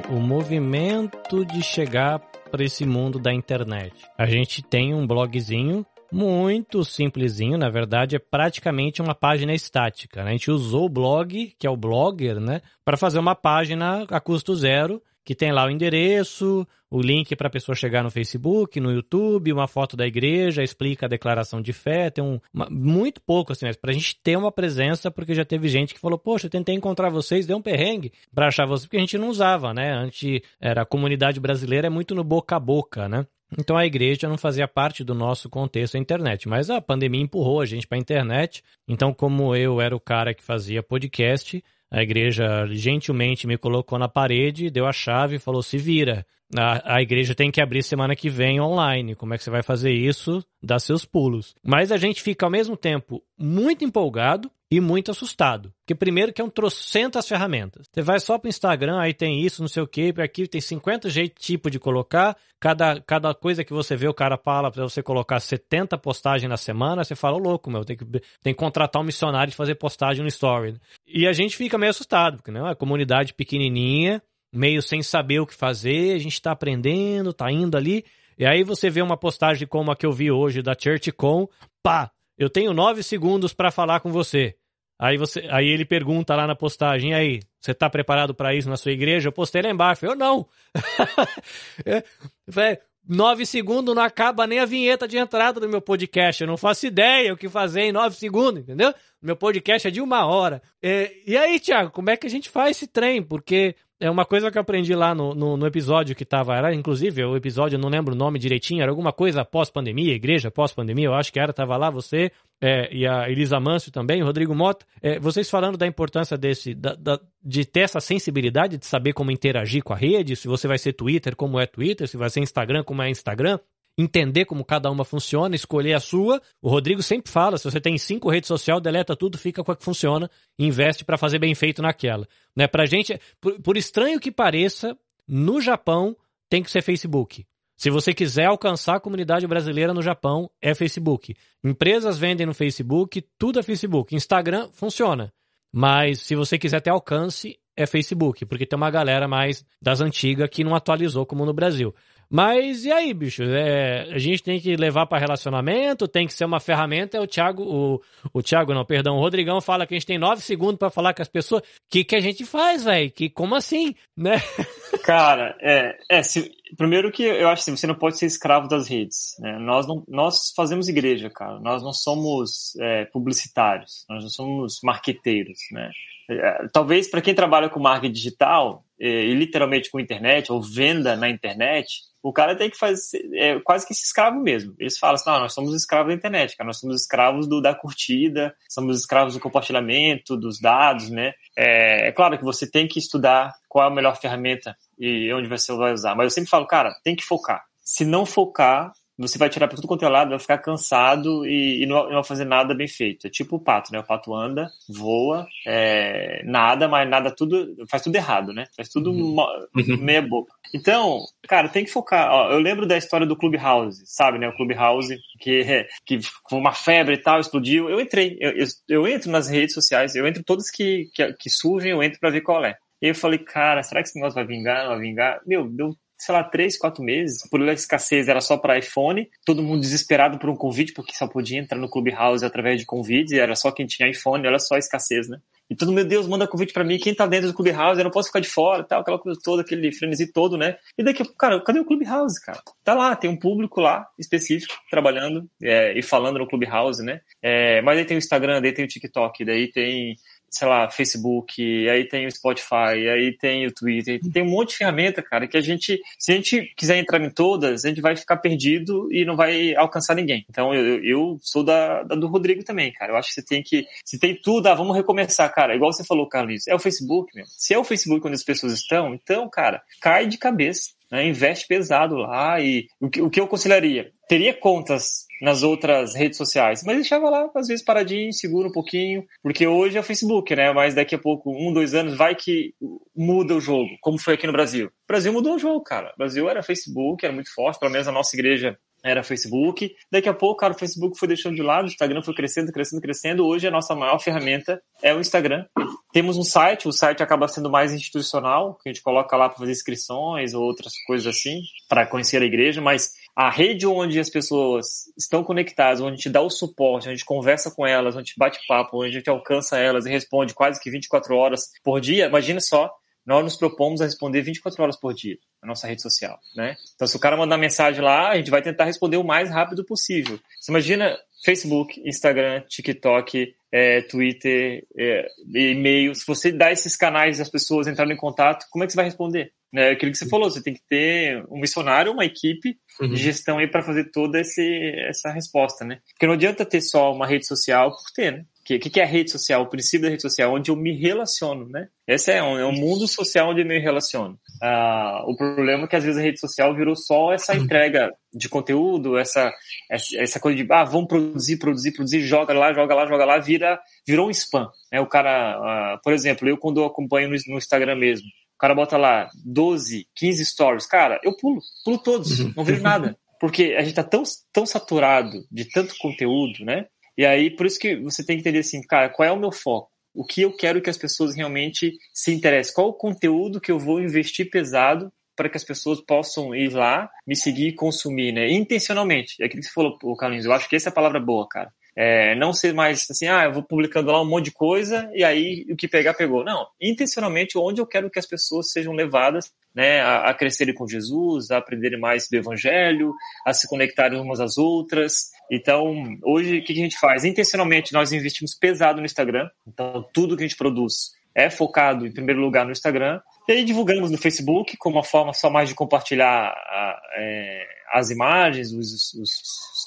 o um movimento de chegar para esse mundo da internet. A gente tem um blogzinho muito simplesinho, na verdade é praticamente uma página estática. Né? A gente usou o blog, que é o Blogger, né, para fazer uma página a custo zero, que tem lá o endereço, o link para a pessoa chegar no Facebook, no YouTube, uma foto da igreja, explica a declaração de fé, tem um uma, muito pouco assim, mas para a gente ter uma presença, porque já teve gente que falou, poxa, eu tentei encontrar vocês, deu um perrengue para achar vocês, porque a gente não usava, né? Antes era a comunidade brasileira é muito no boca a boca, né? Então a igreja não fazia parte do nosso contexto a internet, mas a pandemia empurrou a gente para a internet. Então, como eu era o cara que fazia podcast, a igreja gentilmente me colocou na parede, deu a chave e falou: se vira. A, a igreja tem que abrir semana que vem online. Como é que você vai fazer isso? Dá seus pulos. Mas a gente fica ao mesmo tempo muito empolgado e muito assustado. Porque primeiro que é um trocentas ferramentas. Você vai só para o Instagram, aí tem isso, não sei o que, aqui tem 50 jeitos tipo de colocar. Cada, cada coisa que você vê, o cara fala para você colocar 70 postagens na semana, você fala, louco, meu, tem que, tem que contratar um missionário de fazer postagem no story. E a gente fica meio assustado, porque não é uma comunidade pequenininha, meio sem saber o que fazer, a gente está aprendendo, tá indo ali. E aí você vê uma postagem como a que eu vi hoje da ChurchCon, pá, eu tenho nove segundos para falar com você. Aí, você, aí ele pergunta lá na postagem, aí, você está preparado para isso na sua igreja? Eu postei lá embaixo. Eu não. é, nove segundos não acaba nem a vinheta de entrada do meu podcast. Eu não faço ideia o que fazer em nove segundos, entendeu? Meu podcast é de uma hora. É, e aí, Thiago, como é que a gente faz esse trem? Porque é uma coisa que eu aprendi lá no, no, no, episódio que tava, era inclusive o episódio, não lembro o nome direitinho, era alguma coisa pós-pandemia, igreja pós-pandemia, eu acho que era, tava lá você é, e a Elisa Mancio também, o Rodrigo Mota, é, vocês falando da importância desse, da, da, de ter essa sensibilidade de saber como interagir com a rede, se você vai ser Twitter, como é Twitter, se vai ser Instagram, como é Instagram, entender como cada uma funciona, escolher a sua. O Rodrigo sempre fala: se você tem cinco redes sociais, deleta tudo, fica com a que funciona, investe para fazer bem feito naquela. Né? Pra gente, por, por estranho que pareça, no Japão tem que ser Facebook. Se você quiser alcançar a comunidade brasileira no Japão, é Facebook. Empresas vendem no Facebook, tudo é Facebook. Instagram funciona. Mas se você quiser ter alcance, é Facebook, porque tem uma galera mais das antigas que não atualizou como no Brasil. Mas e aí, bicho? É, a gente tem que levar para relacionamento, tem que ser uma ferramenta. É o Thiago, o, o Thiago não, perdão, o Rodrigão fala que a gente tem nove segundos para falar com as pessoas. O que, que a gente faz, velho? Que como assim, né? Cara, é, é se, primeiro que eu acho assim, você não pode ser escravo das redes. Né? Nós não, nós fazemos igreja, cara. Nós não somos é, publicitários, nós não somos marqueteiros, né? É, talvez para quem trabalha com marketing digital é, e literalmente com internet ou venda na internet, o cara tem que fazer é, quase que esse escravo mesmo. Eles falam assim, nós somos escravos da internet, cara, nós somos escravos do, da curtida, somos escravos do compartilhamento, dos dados, né? É, é claro que você tem que estudar qual é a melhor ferramenta e onde você vai usar, mas eu sempre falo, cara, tem que focar. Se não focar, você vai tirar para tudo quanto é lado, vai ficar cansado e, e não, não, vai fazer nada bem feito. É tipo o pato, né? O pato anda, voa, é, nada, mas nada tudo, faz tudo errado, né? Faz tudo uhum. uhum. meia boca. Então, cara, tem que focar. Ó, eu lembro da história do Clubhouse, sabe, né? O Clubhouse, que, que foi uma febre e tal, explodiu. Eu entrei, eu, eu, eu entro nas redes sociais, eu entro todas que, que, que surgem, eu entro para ver qual é. E eu falei, cara, será que esse negócio vai vingar? Não vai vingar? Meu, deu sei lá, três, quatro meses. Por escassez era só para iPhone, todo mundo desesperado por um convite, porque só podia entrar no Clubhouse através de convites, e era só quem tinha iPhone, olha só a escassez, né? E todo, meu Deus, manda convite para mim, quem tá dentro do Clubhouse, eu não posso ficar de fora, tal, aquela coisa toda, aquele frenesi todo, né? E daqui, cara, cadê o Clubhouse, cara? Tá lá, tem um público lá, específico, trabalhando é, e falando no Clubhouse, né? É, mas aí tem o Instagram, daí tem o TikTok, daí tem sei lá, Facebook, aí tem o Spotify, aí tem o Twitter, tem um monte de ferramenta, cara, que a gente, se a gente quiser entrar em todas, a gente vai ficar perdido e não vai alcançar ninguém. Então eu, eu sou da, da do Rodrigo também, cara. Eu acho que você tem que, se tem tudo, ah, vamos recomeçar, cara. Igual você falou, Carlos, é o Facebook, meu. Se é o Facebook onde as pessoas estão, então, cara, cai de cabeça. Né, investe pesado lá e o que, o que eu aconselharia? Teria contas nas outras redes sociais. Mas deixava lá, às vezes, paradinho, segura um pouquinho, porque hoje é o Facebook, né? Mas daqui a pouco, um, dois anos, vai que muda o jogo, como foi aqui no Brasil. O Brasil mudou o jogo, cara. O Brasil era Facebook, era muito forte, pelo menos a nossa igreja era Facebook. Daqui a pouco, cara, o Facebook foi deixando de lado, o Instagram foi crescendo, crescendo, crescendo. Hoje a nossa maior ferramenta é o Instagram. Temos um site, o site acaba sendo mais institucional, que a gente coloca lá para fazer inscrições ou outras coisas assim, para conhecer a igreja, mas a rede onde as pessoas estão conectadas, onde a gente dá o suporte, onde a gente conversa com elas, onde a gente bate papo, onde a gente alcança elas e responde quase que 24 horas por dia, imagina só, nós nos propomos a responder 24 horas por dia na nossa rede social, né? Então, se o cara mandar mensagem lá, a gente vai tentar responder o mais rápido possível. Você imagina Facebook, Instagram, TikTok, é, Twitter, é, e-mail. Se você dá esses canais as pessoas entrarem em contato, como é que você vai responder? É aquilo que você falou, você tem que ter um missionário, uma equipe uhum. de gestão aí para fazer toda esse, essa resposta, né? Porque não adianta ter só uma rede social por ter, né? O que, que, é a rede social? O princípio da rede social, onde eu me relaciono, né? Esse é um, é um mundo social onde eu me relaciono. Ah, o problema é que às vezes a rede social virou só essa uhum. entrega de conteúdo, essa, essa coisa de, ah, vamos produzir, produzir, produzir, joga lá, joga lá, joga lá, vira, virou um spam. Né? O cara, ah, por exemplo, eu quando eu acompanho no, no Instagram mesmo, o cara bota lá 12, 15 stories, cara, eu pulo, pulo todos, uhum. não vejo nada. Porque a gente tá tão, tão saturado de tanto conteúdo, né? E aí, por isso que você tem que entender assim, cara, qual é o meu foco? O que eu quero que as pessoas realmente se interessem? Qual o conteúdo que eu vou investir pesado para que as pessoas possam ir lá, me seguir e consumir, né? Intencionalmente. É aquilo que você falou, Carlinhos. Eu acho que essa é a palavra boa, cara. É, não ser mais assim, ah, eu vou publicando lá um monte de coisa e aí o que pegar, pegou. Não, intencionalmente onde eu quero que as pessoas sejam levadas né, a, a crescerem com Jesus, a aprenderem mais do Evangelho, a se conectarem umas às outras. Então, hoje, o que a gente faz? Intencionalmente, nós investimos pesado no Instagram. Então, tudo que a gente produz é focado, em primeiro lugar, no Instagram. E aí divulgamos no Facebook como uma forma só mais de compartilhar é, as imagens, os, os,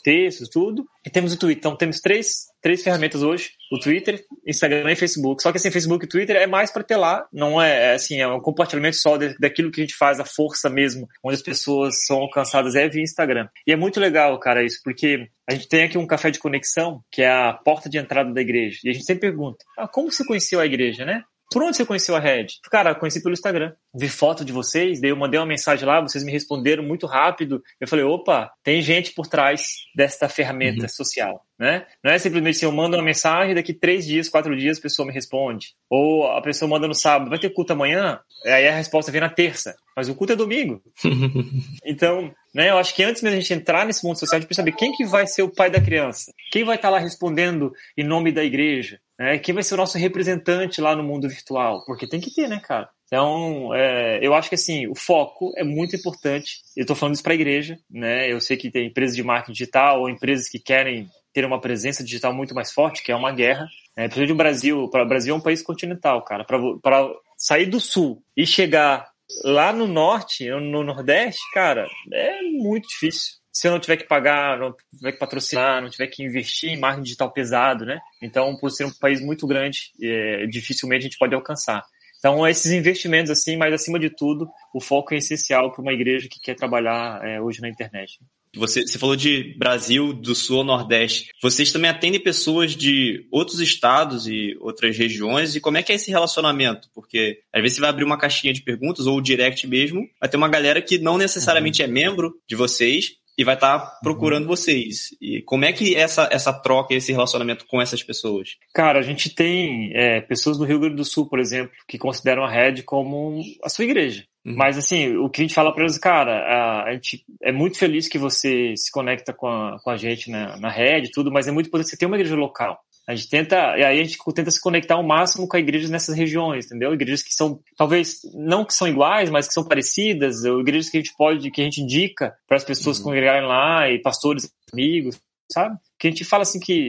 textos, tudo. E temos o Twitter. Então temos três, três ferramentas hoje: o Twitter, Instagram e Facebook. Só que assim, Facebook e Twitter é mais para ter lá, não é, é assim, é um compartilhamento só de, daquilo que a gente faz, a força mesmo, onde as pessoas são alcançadas é via Instagram. E é muito legal, cara, isso, porque a gente tem aqui um café de conexão, que é a porta de entrada da igreja. E a gente sempre pergunta: ah, como você conheceu a igreja, né? Por onde você conheceu a Red? Cara, conheci pelo Instagram. Vi foto de vocês, daí eu mandei uma mensagem lá, vocês me responderam muito rápido. Eu falei, opa, tem gente por trás desta ferramenta uhum. social, né? Não é simplesmente assim, eu mando uma mensagem, daqui três dias, quatro dias, a pessoa me responde. Ou a pessoa manda no sábado, vai ter culto amanhã? Aí a resposta vem na terça. Mas o culto é domingo. então, né, eu acho que antes mesmo a gente entrar nesse mundo social, a gente precisa saber quem que vai ser o pai da criança. Quem vai estar lá respondendo em nome da igreja. Né? Quem vai ser o nosso representante lá no mundo virtual? Porque tem que ter, né, cara? Então, é, eu acho que assim, o foco é muito importante. Eu estou falando isso para a igreja, né? Eu sei que tem empresas de marketing digital ou empresas que querem ter uma presença digital muito mais forte, que é uma guerra. É, principalmente o Brasil, para o Brasil é um país continental, cara. Para sair do sul e chegar lá no norte, no nordeste, cara, é muito difícil se eu não tiver que pagar, não tiver que patrocinar, não tiver que investir em marketing digital pesado, né? Então, por ser um país muito grande, é, dificilmente a gente pode alcançar. Então, esses investimentos, assim, mas acima de tudo, o foco é essencial para uma igreja que quer trabalhar é, hoje na internet. Você, você falou de Brasil, do Sul ao Nordeste. Vocês também atendem pessoas de outros estados e outras regiões. E como é que é esse relacionamento? Porque às vezes você vai abrir uma caixinha de perguntas ou o direct mesmo, vai ter uma galera que não necessariamente uhum. é membro de vocês, e vai estar tá procurando uhum. vocês. E como é que essa, essa troca, esse relacionamento com essas pessoas? Cara, a gente tem é, pessoas no Rio Grande do Sul, por exemplo, que consideram a Red como a sua igreja. Uhum. Mas assim, o que a gente fala para eles, cara, a, a, gente é muito feliz que você se conecta com a, com a gente na, na rede e tudo, mas é muito importante você ter uma igreja local. A gente tenta, e aí a gente tenta se conectar ao máximo com igrejas nessas regiões, entendeu? Igrejas que são, talvez, não que são iguais, mas que são parecidas, ou igrejas que a gente pode, que a gente indica para as pessoas uhum. congregarem lá, e pastores, amigos, sabe? Que a gente fala assim que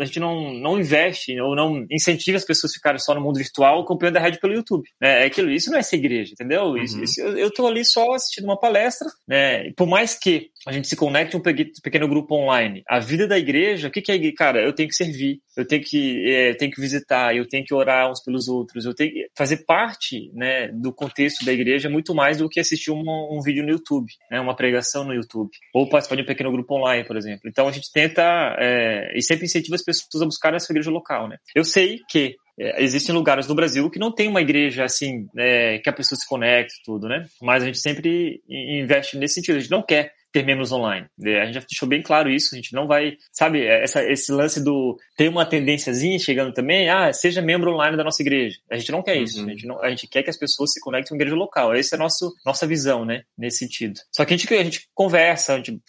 a gente não, não investe ou não incentiva as pessoas a ficarem só no mundo virtual acompanhando a rede pelo YouTube. É, é aquilo, isso não é ser igreja, entendeu? Uhum. Isso, isso, eu tô ali só assistindo uma palestra, né? por mais que a gente se conecte um pequeno grupo online, a vida da igreja, o que, que é igreja? Cara, eu tenho que servir, eu tenho que, é, tenho que visitar, eu tenho que orar uns pelos outros, eu tenho que fazer parte né, do contexto da igreja muito mais do que assistir um, um vídeo no YouTube, né, uma pregação no YouTube, ou participar de um pequeno grupo online, por exemplo. Então a gente tenta é, e sempre incentiva as pessoas a buscar essa igreja local, né? Eu sei que é, existem lugares no Brasil que não tem uma igreja assim, é, que a pessoa se conecte tudo, né? Mas a gente sempre investe nesse sentido. A gente não quer ter membros online. É, a gente já deixou bem claro isso, a gente não vai, sabe, é, essa, esse lance do ter uma tendênciazinha chegando também, ah, seja membro online da nossa igreja. A gente não quer isso, uhum. a, gente não, a gente quer que as pessoas se conectem com a igreja local. Essa é a nosso, nossa visão, né, nesse sentido. Só que a gente, a gente conversa, a gente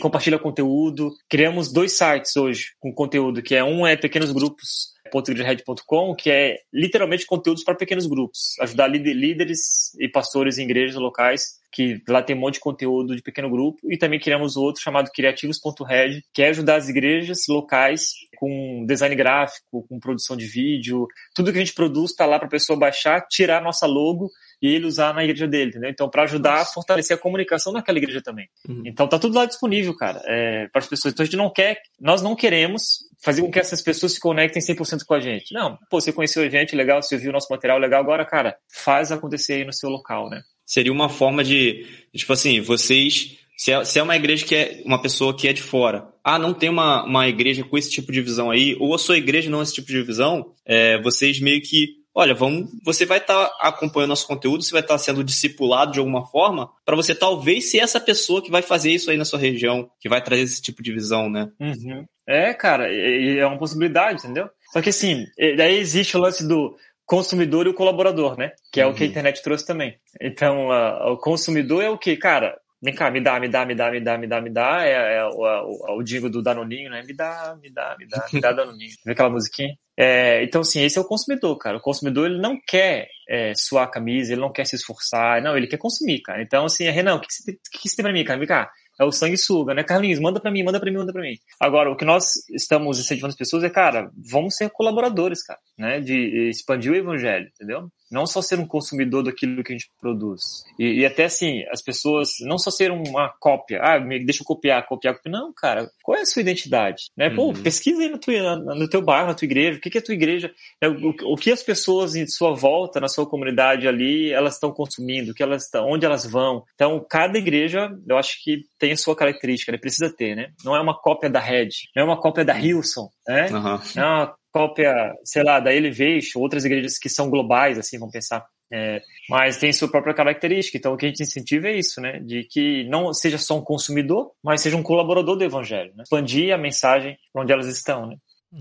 compartilha conteúdo, criamos dois sites hoje com conteúdo, que é um é pequenos grupos .igrejared.com, que é literalmente conteúdos para pequenos grupos, ajudar líderes e pastores em igrejas locais que lá tem um monte de conteúdo de pequeno grupo, e também criamos outro chamado Criativos.red, que é ajudar as igrejas locais com design gráfico, com produção de vídeo, tudo que a gente produz está lá para a pessoa baixar, tirar nossa logo e ele usar na igreja dele, entendeu? Então, para ajudar a fortalecer a comunicação naquela igreja também. Uhum. Então, tá tudo lá disponível, cara, é, para as pessoas. Então, a gente não quer, nós não queremos fazer com que essas pessoas se conectem 100% com a gente. Não, pô, você conheceu a gente, legal, você viu o nosso material, legal, agora, cara, faz acontecer aí no seu local, né? Seria uma forma de, tipo assim, vocês se é, se é, uma igreja que é uma pessoa que é de fora, ah, não tem uma, uma igreja com esse tipo de visão aí, ou a sua igreja não é esse tipo de visão, é, vocês meio que, olha, vamos, você vai estar tá acompanhando nosso conteúdo, você vai estar tá sendo discipulado de alguma forma, para você talvez ser essa pessoa que vai fazer isso aí na sua região, que vai trazer esse tipo de visão, né? Uhum. É, cara, é uma possibilidade, entendeu? Só que assim, daí existe o lance do consumidor e o colaborador, né? Que é uhum. o que a uhum. internet trouxe também. Então, o consumidor é o que, cara? Vem cá, me dá, me dá, me dá, me dá, me dá, me dá. É, é, o, é o, é o dingo do Danoninho, né? Me dá, me dá, me dá, me dá Danoninho. Vê aquela musiquinha? É, então, assim, esse é o consumidor, cara. O consumidor, ele não quer é, suar a camisa, ele não quer se esforçar, não, ele quer consumir, cara. Então, assim, Renan, o que, você, que, que você tem pra mim, cara? Vem cá, é o sanguessuga, né? Carlinhos, manda para mim, manda para mim, manda para mim. Agora, o que nós estamos incentivando as pessoas é, cara, vamos ser colaboradores, cara, né? De expandir o evangelho, entendeu? Não só ser um consumidor daquilo que a gente produz. E, e até assim, as pessoas não só ser uma cópia. Ah, deixa eu copiar, copiar, copiar. Não, cara, qual é a sua identidade? Né? Pô, uhum. pesquisa aí no, tua, no teu bairro, na tua igreja. O que, que é a tua igreja? É, o, o, que as pessoas em sua volta, na sua comunidade ali, elas estão consumindo? Que elas estão, onde elas vão? Então, cada igreja, eu acho que tem a sua característica, né? Precisa ter, né? Não é uma cópia da Red, não é uma cópia da Hilson, né? Uhum. Não é uma cópia, sei lá, da Elevation, outras igrejas que são globais, assim, vamos pensar. É, mas tem sua própria característica. Então, o que a gente incentiva é isso, né? De que não seja só um consumidor, mas seja um colaborador do evangelho, né? Expandir a mensagem onde elas estão, né?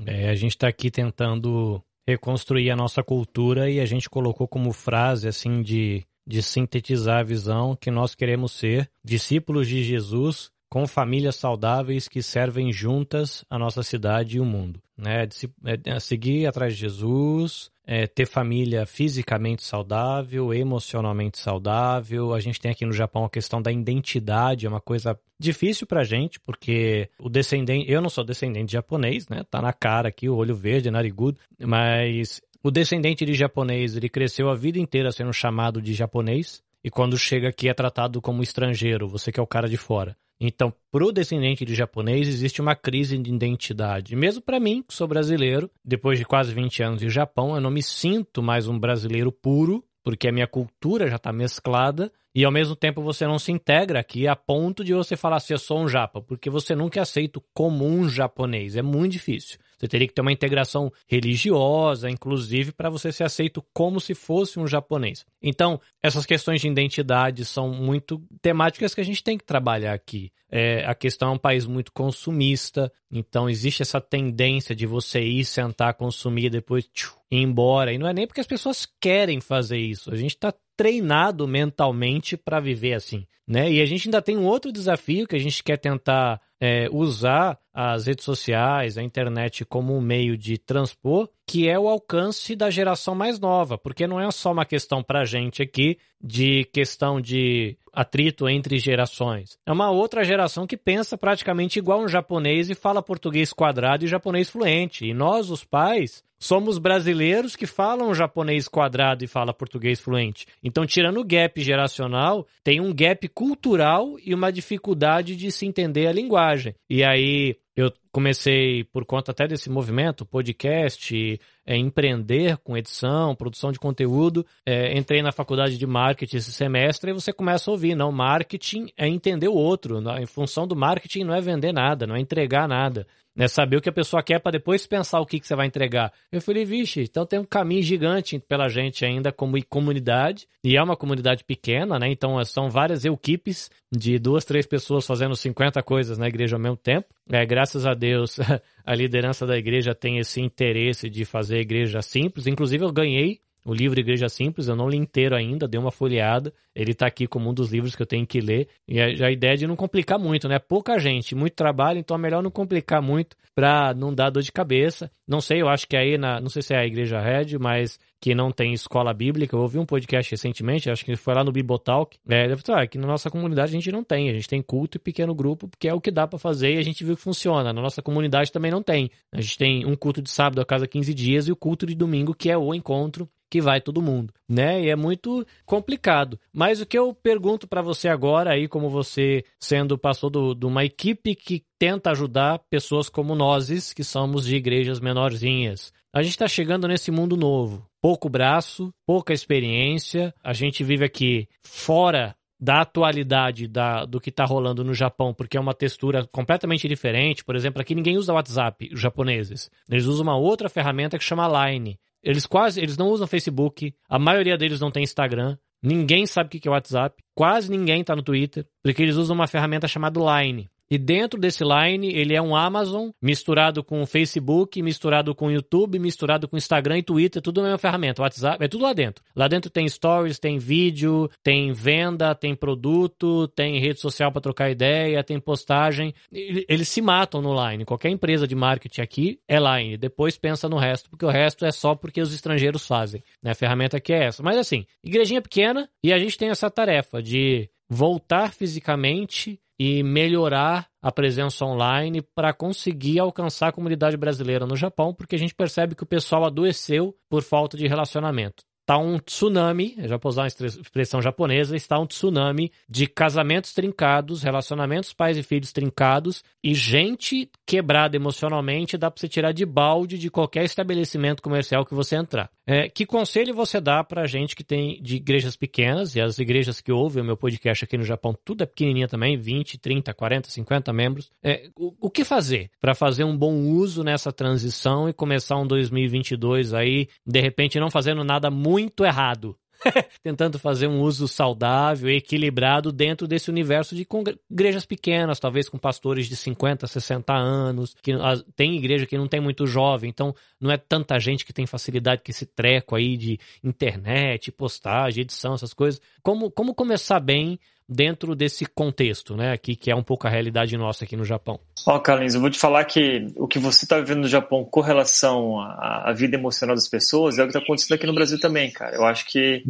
É, a gente está aqui tentando reconstruir a nossa cultura e a gente colocou como frase, assim, de, de sintetizar a visão que nós queremos ser discípulos de Jesus com famílias saudáveis que servem juntas a nossa cidade e o mundo. Né? É, é seguir atrás de Jesus, é, ter família fisicamente saudável, emocionalmente saudável. A gente tem aqui no Japão a questão da identidade, é uma coisa difícil pra gente, porque o descendente, eu não sou descendente de japonês, né? Tá na cara aqui, o olho verde, narigudo, mas o descendente de japonês, ele cresceu a vida inteira sendo chamado de japonês, e quando chega aqui é tratado como estrangeiro, você que é o cara de fora. Então, para o descendente de japonês, existe uma crise de identidade. Mesmo para mim, que sou brasileiro, depois de quase 20 anos de Japão, eu não me sinto mais um brasileiro puro, porque a minha cultura já está mesclada, e ao mesmo tempo você não se integra aqui a ponto de você falar assim, eu sou um japa, porque você nunca é aceito como um japonês. É muito difícil. Você teria que ter uma integração religiosa, inclusive, para você ser aceito como se fosse um japonês. Então, essas questões de identidade são muito temáticas que a gente tem que trabalhar aqui. É, a questão é um país muito consumista, então existe essa tendência de você ir sentar, consumir, depois tchum, ir embora. E não é nem porque as pessoas querem fazer isso. A gente está treinado mentalmente para viver assim, né? E a gente ainda tem um outro desafio que a gente quer tentar é, usar as redes sociais, a internet como um meio de transpor, que é o alcance da geração mais nova, porque não é só uma questão para gente aqui de questão de atrito entre gerações. É uma outra geração que pensa praticamente igual um japonês e fala português quadrado e japonês fluente. E nós, os pais, somos brasileiros que falam japonês quadrado e fala português fluente. Então, tirando o gap geracional, tem um gap cultural e uma dificuldade de se entender a linguagem. E aí, eu comecei, por conta até desse movimento, podcast, é, empreender com edição, produção de conteúdo. É, entrei na faculdade de marketing esse semestre e você começa a ouvir, não, marketing é entender o outro. Em função do marketing não é vender nada, não é entregar nada né? Saber o que a pessoa quer para depois pensar o que, que você vai entregar. Eu falei, vixe, então tem um caminho gigante pela gente ainda como comunidade, e é uma comunidade pequena, né? Então são várias equipes de duas, três pessoas fazendo 50 coisas na igreja ao mesmo tempo. É, graças a Deus, a liderança da igreja tem esse interesse de fazer a igreja simples. Inclusive, eu ganhei o livro Igreja Simples, eu não li inteiro ainda, dei uma folheada. Ele está aqui como um dos livros que eu tenho que ler. E a, a, ideia é de não complicar muito, né? Pouca gente, muito trabalho, então é melhor não complicar muito para não dar dor de cabeça. Não sei, eu acho que aí, na, não sei se é a Igreja Red, mas que não tem escola bíblica. Eu ouvi um podcast recentemente, acho que foi lá no Bibotalk. É, ah, que na nossa comunidade a gente não tem. A gente tem culto e pequeno grupo, porque é o que dá para fazer e a gente viu que funciona. Na nossa comunidade também não tem. A gente tem um culto de sábado a cada 15 dias e o culto de domingo, que é o encontro que vai todo mundo, né? E é muito complicado. Mas o que eu pergunto para você agora, aí, como você sendo passou de uma equipe que tenta ajudar pessoas como nós, que somos de igrejas menorzinhas. A gente está chegando nesse mundo novo. Pouco braço, pouca experiência. A gente vive aqui fora da atualidade da, do que está rolando no Japão, porque é uma textura completamente diferente. Por exemplo, aqui ninguém usa WhatsApp, os japoneses. Eles usam uma outra ferramenta que chama Line. Eles quase, eles não usam Facebook, a maioria deles não tem Instagram, ninguém sabe o que é WhatsApp, quase ninguém está no Twitter, porque eles usam uma ferramenta chamada Line. E dentro desse line, ele é um Amazon misturado com Facebook, misturado com YouTube, misturado com Instagram e Twitter, tudo na mesma ferramenta. WhatsApp, é tudo lá dentro. Lá dentro tem stories, tem vídeo, tem venda, tem produto, tem rede social para trocar ideia, tem postagem. Eles se matam no line. Qualquer empresa de marketing aqui é line. Depois pensa no resto, porque o resto é só porque os estrangeiros fazem. Né? A ferramenta aqui é essa. Mas assim, igrejinha pequena e a gente tem essa tarefa de voltar fisicamente e melhorar a presença online para conseguir alcançar a comunidade brasileira no Japão, porque a gente percebe que o pessoal adoeceu por falta de relacionamento. Está um tsunami, já vou usar uma expressão japonesa, está um tsunami de casamentos trincados, relacionamentos pais e filhos trincados e gente quebrada emocionalmente dá para você tirar de balde de qualquer estabelecimento comercial que você entrar. É, que conselho você dá pra gente que tem de igrejas pequenas, e as igrejas que ouvem o meu podcast aqui no Japão, tudo é pequenininha também, 20, 30, 40, 50 membros. É, o, o que fazer para fazer um bom uso nessa transição e começar um 2022 aí, de repente não fazendo nada muito errado? tentando fazer um uso saudável e equilibrado dentro desse universo de igrejas pequenas, talvez com pastores de 50, 60 anos, que tem igreja que não tem muito jovem, então não é tanta gente que tem facilidade com esse treco aí de internet, postagem, edição, essas coisas. Como, como começar bem dentro desse contexto, né, aqui que é um pouco a realidade nossa aqui no Japão. Ó, oh, Carlinhos, eu vou te falar que o que você está vivendo no Japão com relação à, à, vida emocional das pessoas é o que está acontecendo aqui no Brasil também, cara. Eu acho que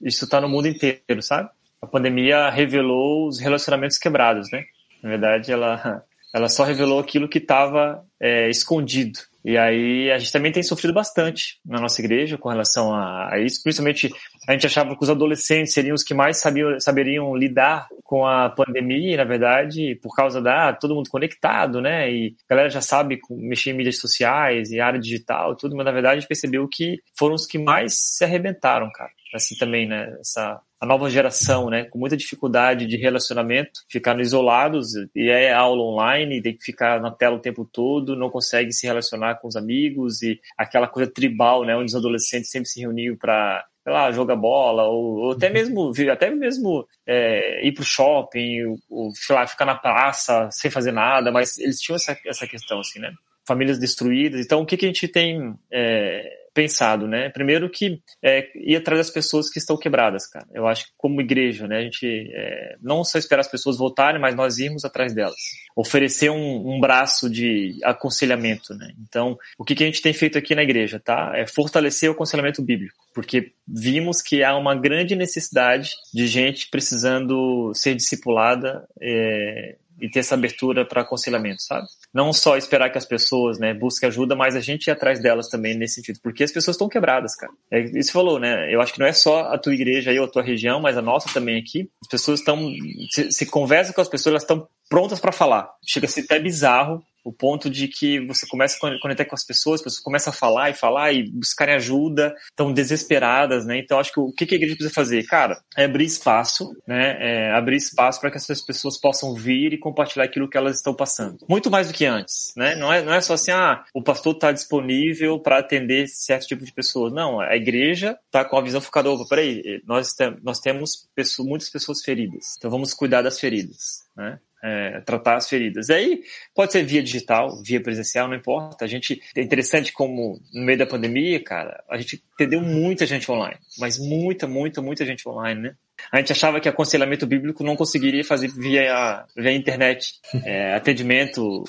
isso está no mundo inteiro, sabe? A pandemia revelou os relacionamentos quebrados, né? Na verdade, ela, ela só revelou aquilo que estava é, escondido. E aí a gente também tem sofrido bastante na nossa igreja com relação a, a isso, principalmente a gente achava que os adolescentes seriam os que mais sabiam, saberiam lidar com a pandemia, na verdade, por causa da todo mundo conectado, né? E a galera já sabe mexer em mídias sociais e área digital, tudo, mas na verdade a gente percebeu que foram os que mais se arrebentaram, cara. Assim também, né? Essa a nova geração, né, com muita dificuldade de relacionamento, ficando isolados, e é aula online, tem que ficar na tela o tempo todo, não consegue se relacionar com os amigos, e aquela coisa tribal, né, onde os adolescentes sempre se reuniam para sei lá, jogar bola, ou, ou até mesmo, até mesmo é, ir pro shopping, ou, ou, sei lá, ficar na praça sem fazer nada, mas eles tinham essa, essa questão, assim, né? Famílias destruídas. Então, o que, que a gente tem é, pensado, né? Primeiro que é, ir atrás das pessoas que estão quebradas, cara. Eu acho que como igreja, né? A gente é, não só esperar as pessoas voltarem, mas nós irmos atrás delas. Oferecer um, um braço de aconselhamento, né? Então, o que, que a gente tem feito aqui na igreja, tá? É fortalecer o aconselhamento bíblico, porque vimos que há uma grande necessidade de gente precisando ser discipulada é, e ter essa abertura para aconselhamento, sabe? Não só esperar que as pessoas, né, busquem ajuda, mas a gente ir atrás delas também nesse sentido, porque as pessoas estão quebradas, cara. É, isso falou, né? Eu acho que não é só a tua igreja aí ou a tua região, mas a nossa também aqui. As pessoas estão se, se com as pessoas, elas estão prontas para falar. Chega a ser até bizarro o ponto de que você começa a conectar com as pessoas, as pessoas começam a falar e falar e buscarem ajuda, estão desesperadas, né? Então acho que o que a igreja precisa fazer, cara, é abrir espaço, né? É abrir espaço para que essas pessoas possam vir e compartilhar aquilo que elas estão passando. Muito mais do que antes, né? Não é, não é só assim, ah, o pastor está disponível para atender certo tipo de pessoas. Não, a igreja está com a visão focada, opa, peraí, nós, tem, nós temos pessoas, muitas pessoas feridas, então vamos cuidar das feridas, né? É, tratar as feridas. Aí pode ser via digital, via presencial, não importa. A gente é interessante como no meio da pandemia, cara, a gente entendeu muita gente online, mas muita, muita, muita gente online, né? A gente achava que aconselhamento bíblico não conseguiria fazer via, via internet, é, atendimento,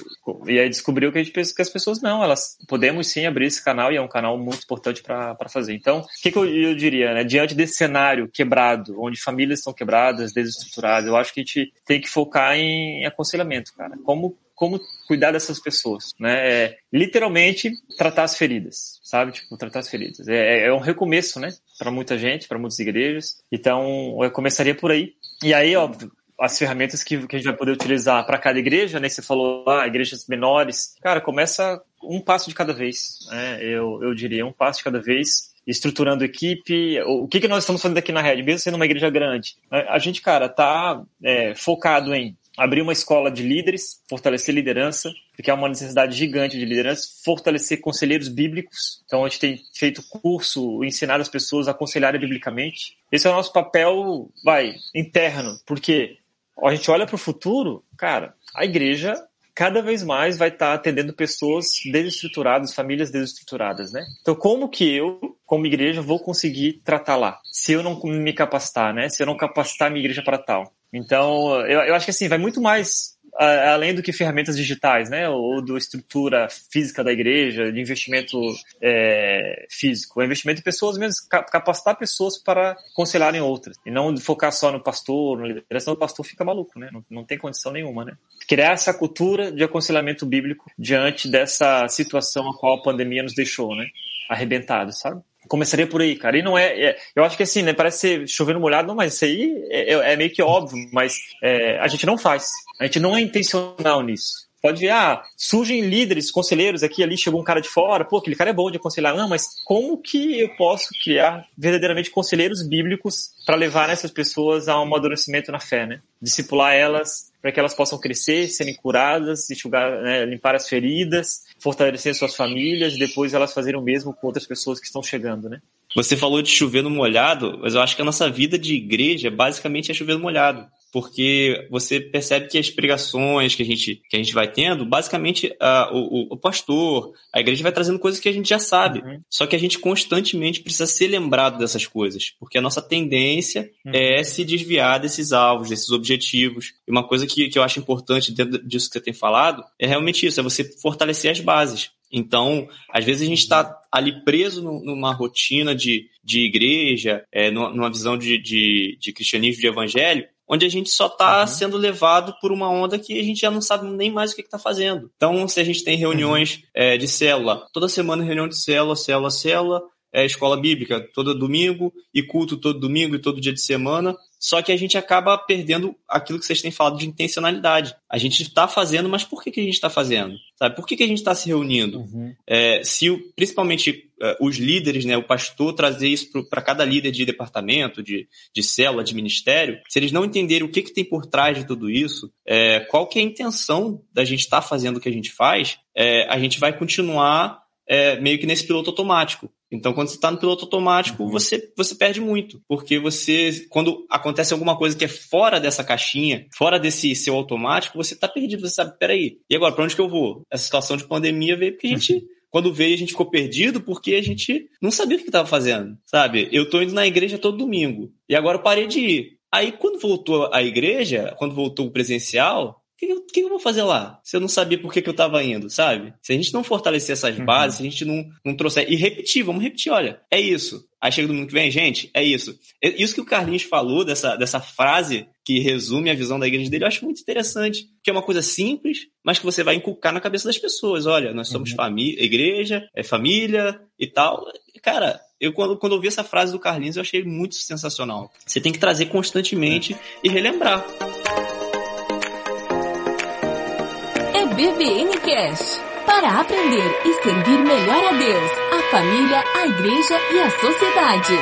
e aí descobriu que, a gente, que as pessoas não, elas podemos sim abrir esse canal e é um canal muito importante para fazer. Então, o que, que eu, eu, diria, né? Diante desse cenário quebrado, onde famílias estão quebradas, desestruturadas, eu acho que a gente tem que focar em aconselhamento, cara. Como como cuidar dessas pessoas, né? É, literalmente tratar as feridas, sabe? Tipo, tratar as feridas. É, é um recomeço, né? Para muita gente, para muitas igrejas. Então, eu começaria por aí. E aí, óbvio, as ferramentas que, que a gente vai poder utilizar para cada igreja, né? Você falou, ah, igrejas menores. Cara, começa um passo de cada vez, né? Eu, eu diria, um passo de cada vez estruturando equipe. O que, que nós estamos fazendo aqui na Red, mesmo sendo uma igreja grande? A gente, cara, tá é, focado em abrir uma escola de líderes, fortalecer liderança, porque há uma necessidade gigante de liderança, fortalecer conselheiros bíblicos. Então a gente tem feito curso, ensinar as pessoas a aconselharem biblicamente. Esse é o nosso papel, vai, interno, porque a gente olha para o futuro, cara, a igreja cada vez mais vai estar tá atendendo pessoas desestruturadas, famílias desestruturadas, né? Então, como que eu, como igreja, vou conseguir tratar lá? Se eu não me capacitar, né? Se eu não capacitar a minha igreja para tal. Então, eu, eu acho que assim, vai muito mais além do que ferramentas digitais, né, ou da estrutura física da igreja, de investimento é, físico, é investimento em pessoas mesmo, capacitar pessoas para aconselharem outras, e não focar só no pastor, no liderança, o pastor fica maluco, né, não, não tem condição nenhuma, né. Criar essa cultura de aconselhamento bíblico diante dessa situação a qual a pandemia nos deixou, né, arrebentados, sabe? Começaria por aí, cara. E não é, é, Eu acho que assim, né? Parece ser chovendo molhado, não, mas isso aí é, é, é meio que óbvio, mas é, a gente não faz. A gente não é intencional nisso. Pode ah, surgem líderes, conselheiros aqui ali, chegou um cara de fora, pô, aquele cara é bom de aconselhar. Não, mas como que eu posso criar verdadeiramente conselheiros bíblicos para levar essas pessoas a um amadurecimento na fé, né? Discipular elas para que elas possam crescer, serem curadas, enxugar, né, limpar as feridas, fortalecer suas famílias e depois elas fazerem o mesmo com outras pessoas que estão chegando, né? Você falou de chover no molhado, mas eu acho que a nossa vida de igreja basicamente é chover no molhado porque você percebe que as pregações que a gente, que a gente vai tendo, basicamente uh, o, o, pastor, a igreja vai trazendo coisas que a gente já sabe. Uhum. Só que a gente constantemente precisa ser lembrado dessas coisas, porque a nossa tendência uhum. é se desviar desses alvos, desses objetivos. E uma coisa que, que eu acho importante dentro disso que você tem falado é realmente isso, é você fortalecer as bases. Então, às vezes a gente está ali preso numa rotina de, de igreja, é, numa visão de, de, de cristianismo, de evangelho, onde a gente só está uhum. sendo levado por uma onda que a gente já não sabe nem mais o que está fazendo. Então, se a gente tem reuniões uhum. é, de célula, toda semana reunião de célula, célula, célula, é, escola bíblica todo domingo e culto todo domingo e todo dia de semana. Só que a gente acaba perdendo aquilo que vocês têm falado de intencionalidade. A gente está fazendo, mas por que, que a gente está fazendo? Sabe? Por que, que a gente está se reunindo? Uhum. É, se principalmente é, os líderes, né, o pastor trazer isso para cada líder de departamento, de, de célula, de ministério, se eles não entenderem o que, que tem por trás de tudo isso, é, qual que é a intenção da gente estar tá fazendo o que a gente faz, é, a gente vai continuar é, meio que nesse piloto automático. Então, quando você está no piloto automático, uhum. você, você perde muito. Porque você, quando acontece alguma coisa que é fora dessa caixinha, fora desse seu automático, você está perdido. Você sabe, peraí, e agora, para onde que eu vou? Essa situação de pandemia veio porque a gente. Uhum. Quando veio, a gente ficou perdido porque a gente não sabia o que estava fazendo, sabe? Eu tô indo na igreja todo domingo e agora eu parei de ir. Aí, quando voltou a igreja, quando voltou o presencial, o que, que, eu vou fazer lá? Se eu não sabia por que, que eu estava indo, sabe? Se a gente não fortalecer essas uhum. bases, se a gente não, não trouxer. E repetir, vamos repetir, olha, é isso. Aí chega do mundo que vem, gente, é isso. Isso que o Carlinhos falou, dessa, dessa frase que resume a visão da igreja dele, eu acho muito interessante. Que é uma coisa simples, mas que você vai inculcar na cabeça das pessoas. Olha, nós somos uhum. família, igreja, é família e tal. Cara, eu quando, quando ouvi essa frase do Carlinhos, eu achei muito sensacional. Você tem que trazer constantemente e relembrar. BBN Cash. Para aprender e servir melhor a Deus, a família, a igreja e a sociedade.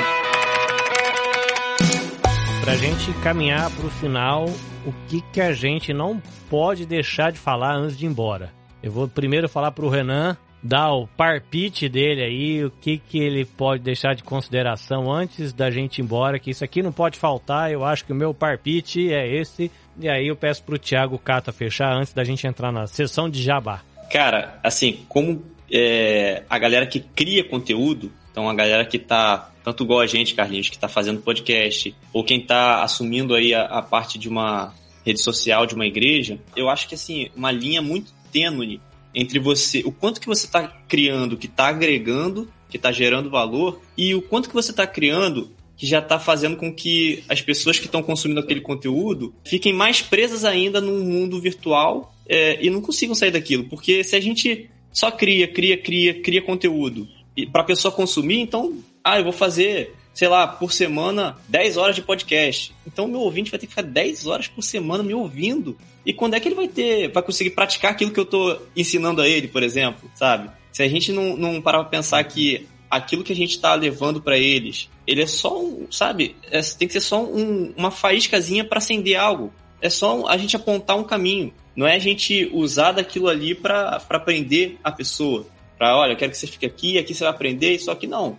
Para a gente caminhar para o final, o que, que a gente não pode deixar de falar antes de ir embora? Eu vou primeiro falar para o Renan dar o parpite dele aí, o que, que ele pode deixar de consideração antes da gente ir embora, que isso aqui não pode faltar. Eu acho que o meu parpite é esse. E aí eu peço pro Thiago Cata fechar antes da gente entrar na sessão de jabá. Cara, assim, como é, a galera que cria conteúdo, então a galera que tá, tanto igual a gente, Carlinhos, que tá fazendo podcast, ou quem tá assumindo aí a, a parte de uma rede social, de uma igreja, eu acho que assim, uma linha muito tênue entre você, o quanto que você está criando, que está agregando, que está gerando valor, e o quanto que você está criando que já está fazendo com que as pessoas que estão consumindo aquele conteúdo fiquem mais presas ainda no mundo virtual é, e não consigam sair daquilo. Porque se a gente só cria, cria, cria, cria conteúdo para a pessoa consumir, então, ah, eu vou fazer, sei lá, por semana 10 horas de podcast. Então, meu ouvinte vai ter que ficar 10 horas por semana me ouvindo. E quando é que ele vai ter, vai conseguir praticar aquilo que eu estou ensinando a ele, por exemplo, sabe? Se a gente não, não parar pra pensar que aquilo que a gente está levando para eles, ele é só um, sabe? É, tem que ser só um, uma faíscazinha para acender algo. É só a gente apontar um caminho. Não é a gente usar daquilo ali para aprender a pessoa. Para, olha, eu quero que você fique aqui, aqui você vai aprender, isso aqui não.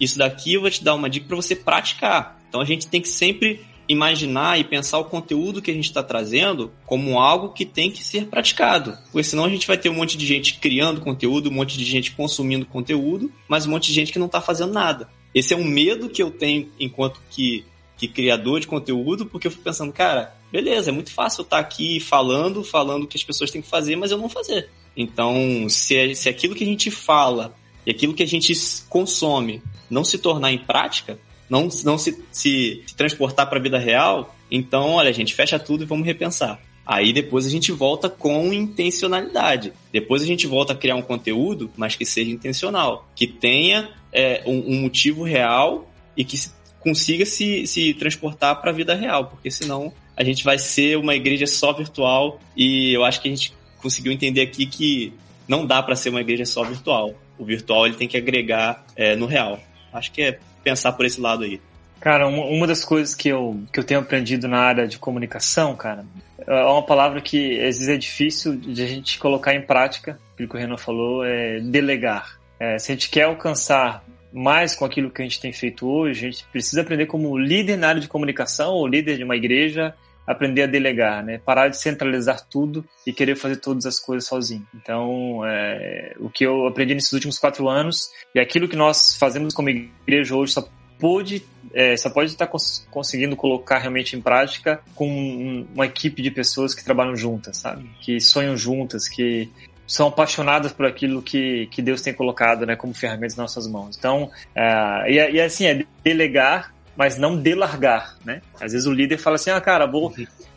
Isso daqui eu vou te dar uma dica para você praticar. Então a gente tem que sempre imaginar e pensar o conteúdo que a gente está trazendo como algo que tem que ser praticado. Porque senão a gente vai ter um monte de gente criando conteúdo, um monte de gente consumindo conteúdo, mas um monte de gente que não está fazendo nada. Esse é um medo que eu tenho enquanto que, que criador de conteúdo, porque eu fico pensando, cara, beleza, é muito fácil eu estar tá aqui falando, falando o que as pessoas têm que fazer, mas eu não fazer. Então, se, é, se aquilo que a gente fala e aquilo que a gente consome não se tornar em prática, não, não se, se, se transportar para a vida real, então, olha, a gente fecha tudo e vamos repensar. Aí depois a gente volta com intencionalidade. Depois a gente volta a criar um conteúdo, mas que seja intencional, que tenha é, um, um, motivo real e que se, consiga se, se transportar para a vida real, porque senão a gente vai ser uma igreja só virtual e eu acho que a gente conseguiu entender aqui que não dá para ser uma igreja só virtual. O virtual ele tem que agregar é, no real. Acho que é pensar por esse lado aí. Cara, uma das coisas que eu, que eu tenho aprendido na área de comunicação, cara, é uma palavra que às vezes é difícil de a gente colocar em prática, aquilo que o Renan falou, é delegar. É, se a gente quer alcançar mais com aquilo que a gente tem feito hoje, a gente precisa aprender como líder na área de comunicação ou líder de uma igreja, aprender a delegar, né? Parar de centralizar tudo e querer fazer todas as coisas sozinho. Então, é, o que eu aprendi nesses últimos quatro anos e aquilo que nós fazemos como igreja hoje só pode é, só pode estar cons conseguindo colocar realmente em prática com uma equipe de pessoas que trabalham juntas, sabe? Que sonham juntas, que são apaixonadas por aquilo que, que Deus tem colocado né, como ferramentas nas nossas mãos. Então, é, e, e assim, é delegar, mas não delargar, né? Às vezes o líder fala assim, ah, cara, vou...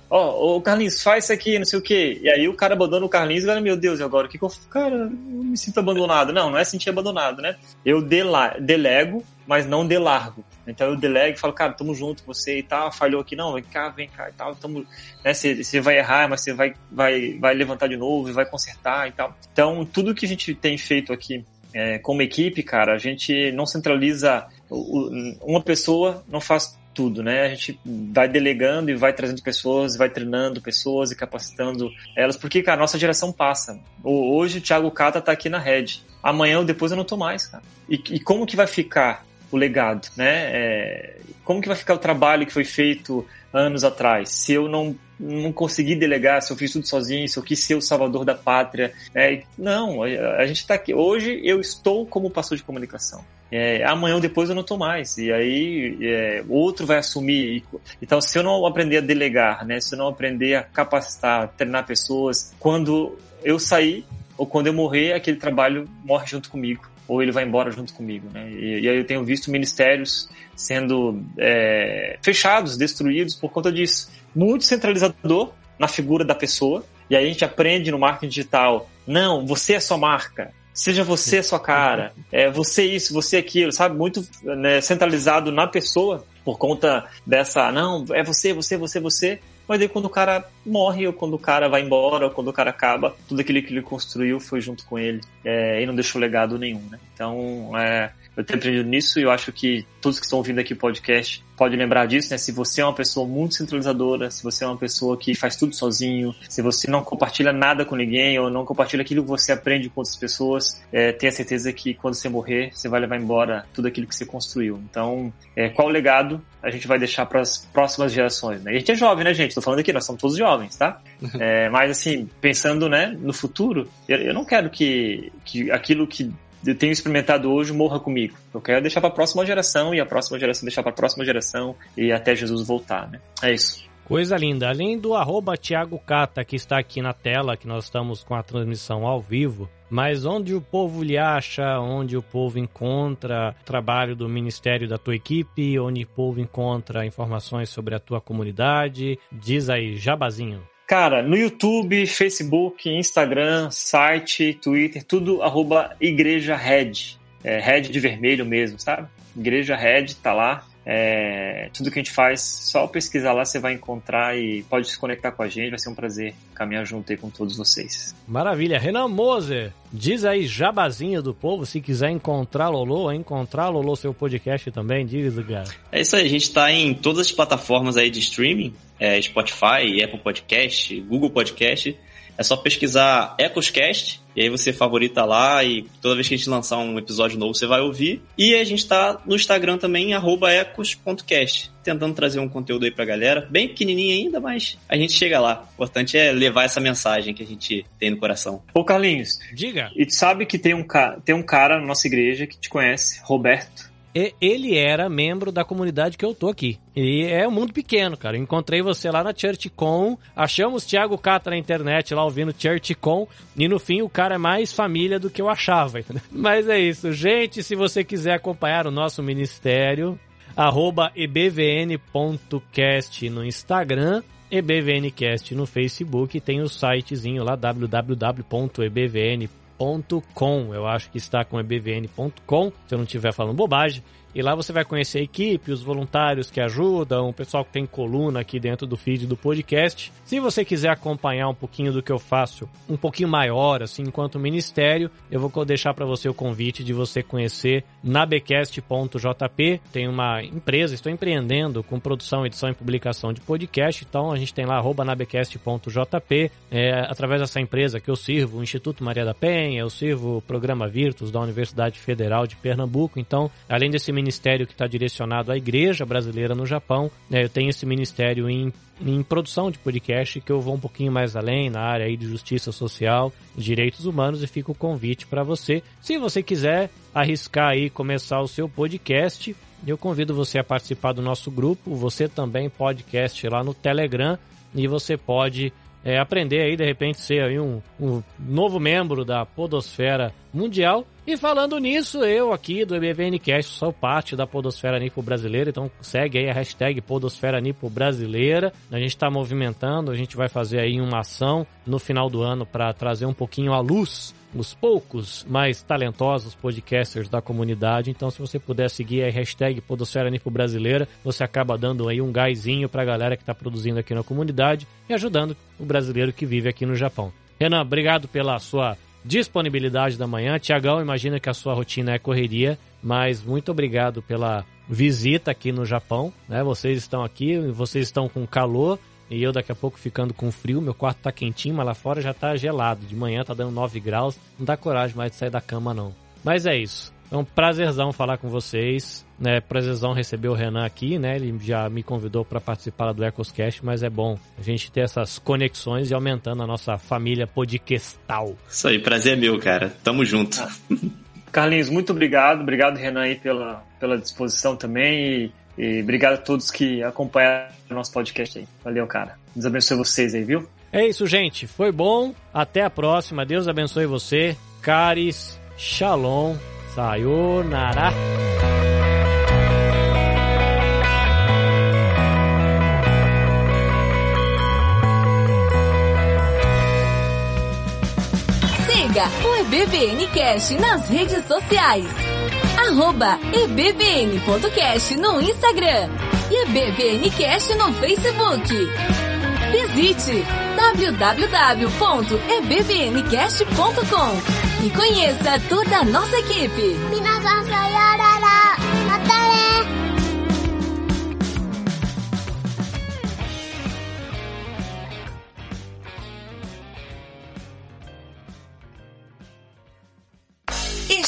Ó, oh, o Carlinhos, faz isso aqui, não sei o quê. E aí o cara abandona o Carlinhos e fala, meu Deus, agora o que, que eu... Cara, eu me sinto abandonado. Não, não é sentir abandonado, né? Eu dela, delego, mas não delargo. Então eu delego e falo, cara, tamo junto com você e tal, falhou aqui, não, vem cá, vem cá e tal, tamo, né, você, você vai errar, mas você vai, vai, vai levantar de novo e vai consertar e tal. Então, tudo que a gente tem feito aqui é, como equipe, cara, a gente não centraliza, uma pessoa não faz tudo, né? A gente vai delegando e vai trazendo pessoas, vai treinando pessoas e capacitando elas, porque, cara, a nossa geração passa. Hoje o Thiago Cata tá aqui na rede. Amanhã ou depois eu não tô mais, cara. E, e como que vai ficar o legado, né? É, como que vai ficar o trabalho que foi feito anos atrás? Se eu não não consegui delegar, se eu fiz tudo sozinho, se eu quis ser o salvador da pátria. É, não, a, a gente está aqui. Hoje eu estou como pastor de comunicação. É, amanhã ou depois eu não estou mais. E aí é, outro vai assumir. Então, se eu não aprender a delegar, né, se eu não aprender a capacitar, treinar pessoas, quando eu sair ou quando eu morrer, aquele trabalho morre junto comigo ou ele vai embora junto comigo, né? E, e aí eu tenho visto ministérios sendo é, fechados, destruídos por conta disso. Muito centralizador na figura da pessoa. E aí a gente aprende no marketing digital, não, você é sua marca, seja você a sua cara, é você isso, você aquilo, sabe? Muito né, centralizado na pessoa por conta dessa, não, é você, você, você, você. Mas aí quando o cara morre, ou quando o cara vai embora, ou quando o cara acaba, tudo aquilo que ele construiu foi junto com ele é, e não deixou legado nenhum, né? Então, é, eu tenho aprendido nisso e eu acho que todos que estão ouvindo aqui o podcast podem lembrar disso, né? Se você é uma pessoa muito centralizadora, se você é uma pessoa que faz tudo sozinho, se você não compartilha nada com ninguém ou não compartilha aquilo que você aprende com outras pessoas, é, tenha certeza que quando você morrer, você vai levar embora tudo aquilo que você construiu. Então, é, qual legado a gente vai deixar para as próximas gerações, né? E a gente é jovem, né, gente? Tô falando aqui, nós somos todos jovens, tá? É, mas, assim, pensando, né, no futuro, eu, eu não quero que, que aquilo que eu tenho experimentado hoje morra comigo. Eu quero deixar para a próxima geração e a próxima geração deixar para a próxima geração e até Jesus voltar, né? É isso. Coisa linda. Além do arroba Thiago Cata, que está aqui na tela, que nós estamos com a transmissão ao vivo, mas onde o povo lhe acha, onde o povo encontra trabalho do ministério da tua equipe, onde o povo encontra informações sobre a tua comunidade, diz aí, jabazinho. Cara, no YouTube, Facebook, Instagram, site, Twitter, tudo arroba Igreja Red. É, Red de vermelho mesmo, sabe? Igreja Red tá lá. É, tudo que a gente faz, só pesquisar lá você vai encontrar e pode se conectar com a gente, vai ser um prazer caminhar junto aí com todos vocês. Maravilha. Renan Moser, diz aí jabazinho do povo, se quiser encontrar Lolo, encontrar Lolo seu podcast também, diz, cara. É isso aí, a gente tá em todas as plataformas aí de streaming, é, Spotify, Apple Podcast, Google Podcast, é só pesquisar Ecoscast, e aí você favorita lá e toda vez que a gente lançar um episódio novo você vai ouvir. E a gente tá no Instagram também, ecos.cast, tentando trazer um conteúdo aí pra galera. Bem pequenininho ainda, mas a gente chega lá. O importante é levar essa mensagem que a gente tem no coração. Ô Carlinhos, diga. E tu sabe que tem um, tem um cara na nossa igreja que te conhece, Roberto ele era membro da comunidade que eu tô aqui. E é um mundo pequeno, cara. encontrei você lá na ChurchCon, achamos Thiago Cata na internet lá ouvindo ChurchCon, e no fim o cara é mais família do que eu achava. Mas é isso. Gente, se você quiser acompanhar o nosso ministério, arroba ebvn.cast no Instagram, ebvncast no Facebook, tem o sitezinho lá www.ebvn.com com. Eu acho que está com ebvn.com, se eu não estiver falando bobagem. E lá você vai conhecer a equipe, os voluntários que ajudam, o pessoal que tem coluna aqui dentro do feed do podcast. Se você quiser acompanhar um pouquinho do que eu faço, um pouquinho maior, assim, enquanto ministério, eu vou deixar para você o convite de você conhecer nabecast.jp. Tem uma empresa, estou empreendendo com produção, edição e publicação de podcast, então a gente tem lá nabecast.jp. É, através dessa empresa que eu sirvo o Instituto Maria da Penha, eu sirvo o programa Virtus da Universidade Federal de Pernambuco. Então, além desse ministério que está direcionado à igreja brasileira no Japão, né, eu tenho esse ministério em, em produção de podcast que eu vou um pouquinho mais além na área aí de justiça social, direitos humanos e fica o convite para você. Se você quiser arriscar aí começar o seu podcast, eu convido você a participar do nosso grupo. Você também podcast lá no Telegram e você pode é, aprender aí, de repente, ser aí um, um novo membro da Podosfera Mundial. E falando nisso, eu aqui do EBVNcast sou parte da Podosfera Nipo Brasileira, então segue aí a hashtag Podosfera Nipo Brasileira. A gente está movimentando, a gente vai fazer aí uma ação no final do ano para trazer um pouquinho à luz os poucos mais talentosos podcasters da comunidade. Então, se você puder seguir a hashtag Podosfera Nipo Brasileira, você acaba dando aí um gásinho para a galera que está produzindo aqui na comunidade e ajudando o brasileiro que vive aqui no Japão. Renan, obrigado pela sua disponibilidade da manhã. Tiagão, imagina que a sua rotina é correria, mas muito obrigado pela visita aqui no Japão. Né? Vocês estão aqui, vocês estão com calor. E eu daqui a pouco ficando com frio, meu quarto tá quentinho, mas lá fora já tá gelado. De manhã tá dando 9 graus, não dá coragem mais de sair da cama não. Mas é isso. É um prazerzão falar com vocês, né? Prazerzão receber o Renan aqui, né? Ele já me convidou para participar do Ecoscast, mas é bom a gente ter essas conexões e aumentando a nossa família podcastal. Isso aí, prazer é meu, cara. Tamo junto. Ah. Carlinhos, muito obrigado. Obrigado, Renan, aí pela, pela disposição também. E e obrigado a todos que acompanharam o nosso podcast aí. Valeu, cara. Deus abençoe vocês aí, viu? É isso, gente. Foi bom. Até a próxima. Deus abençoe você. Caris, Shalom, Sayonara. Siga o EBVN Cash nas redes sociais arroba ebbn.cast no Instagram e ebbncast no Facebook. Visite www.ebbncast.com e conheça toda a nossa equipe.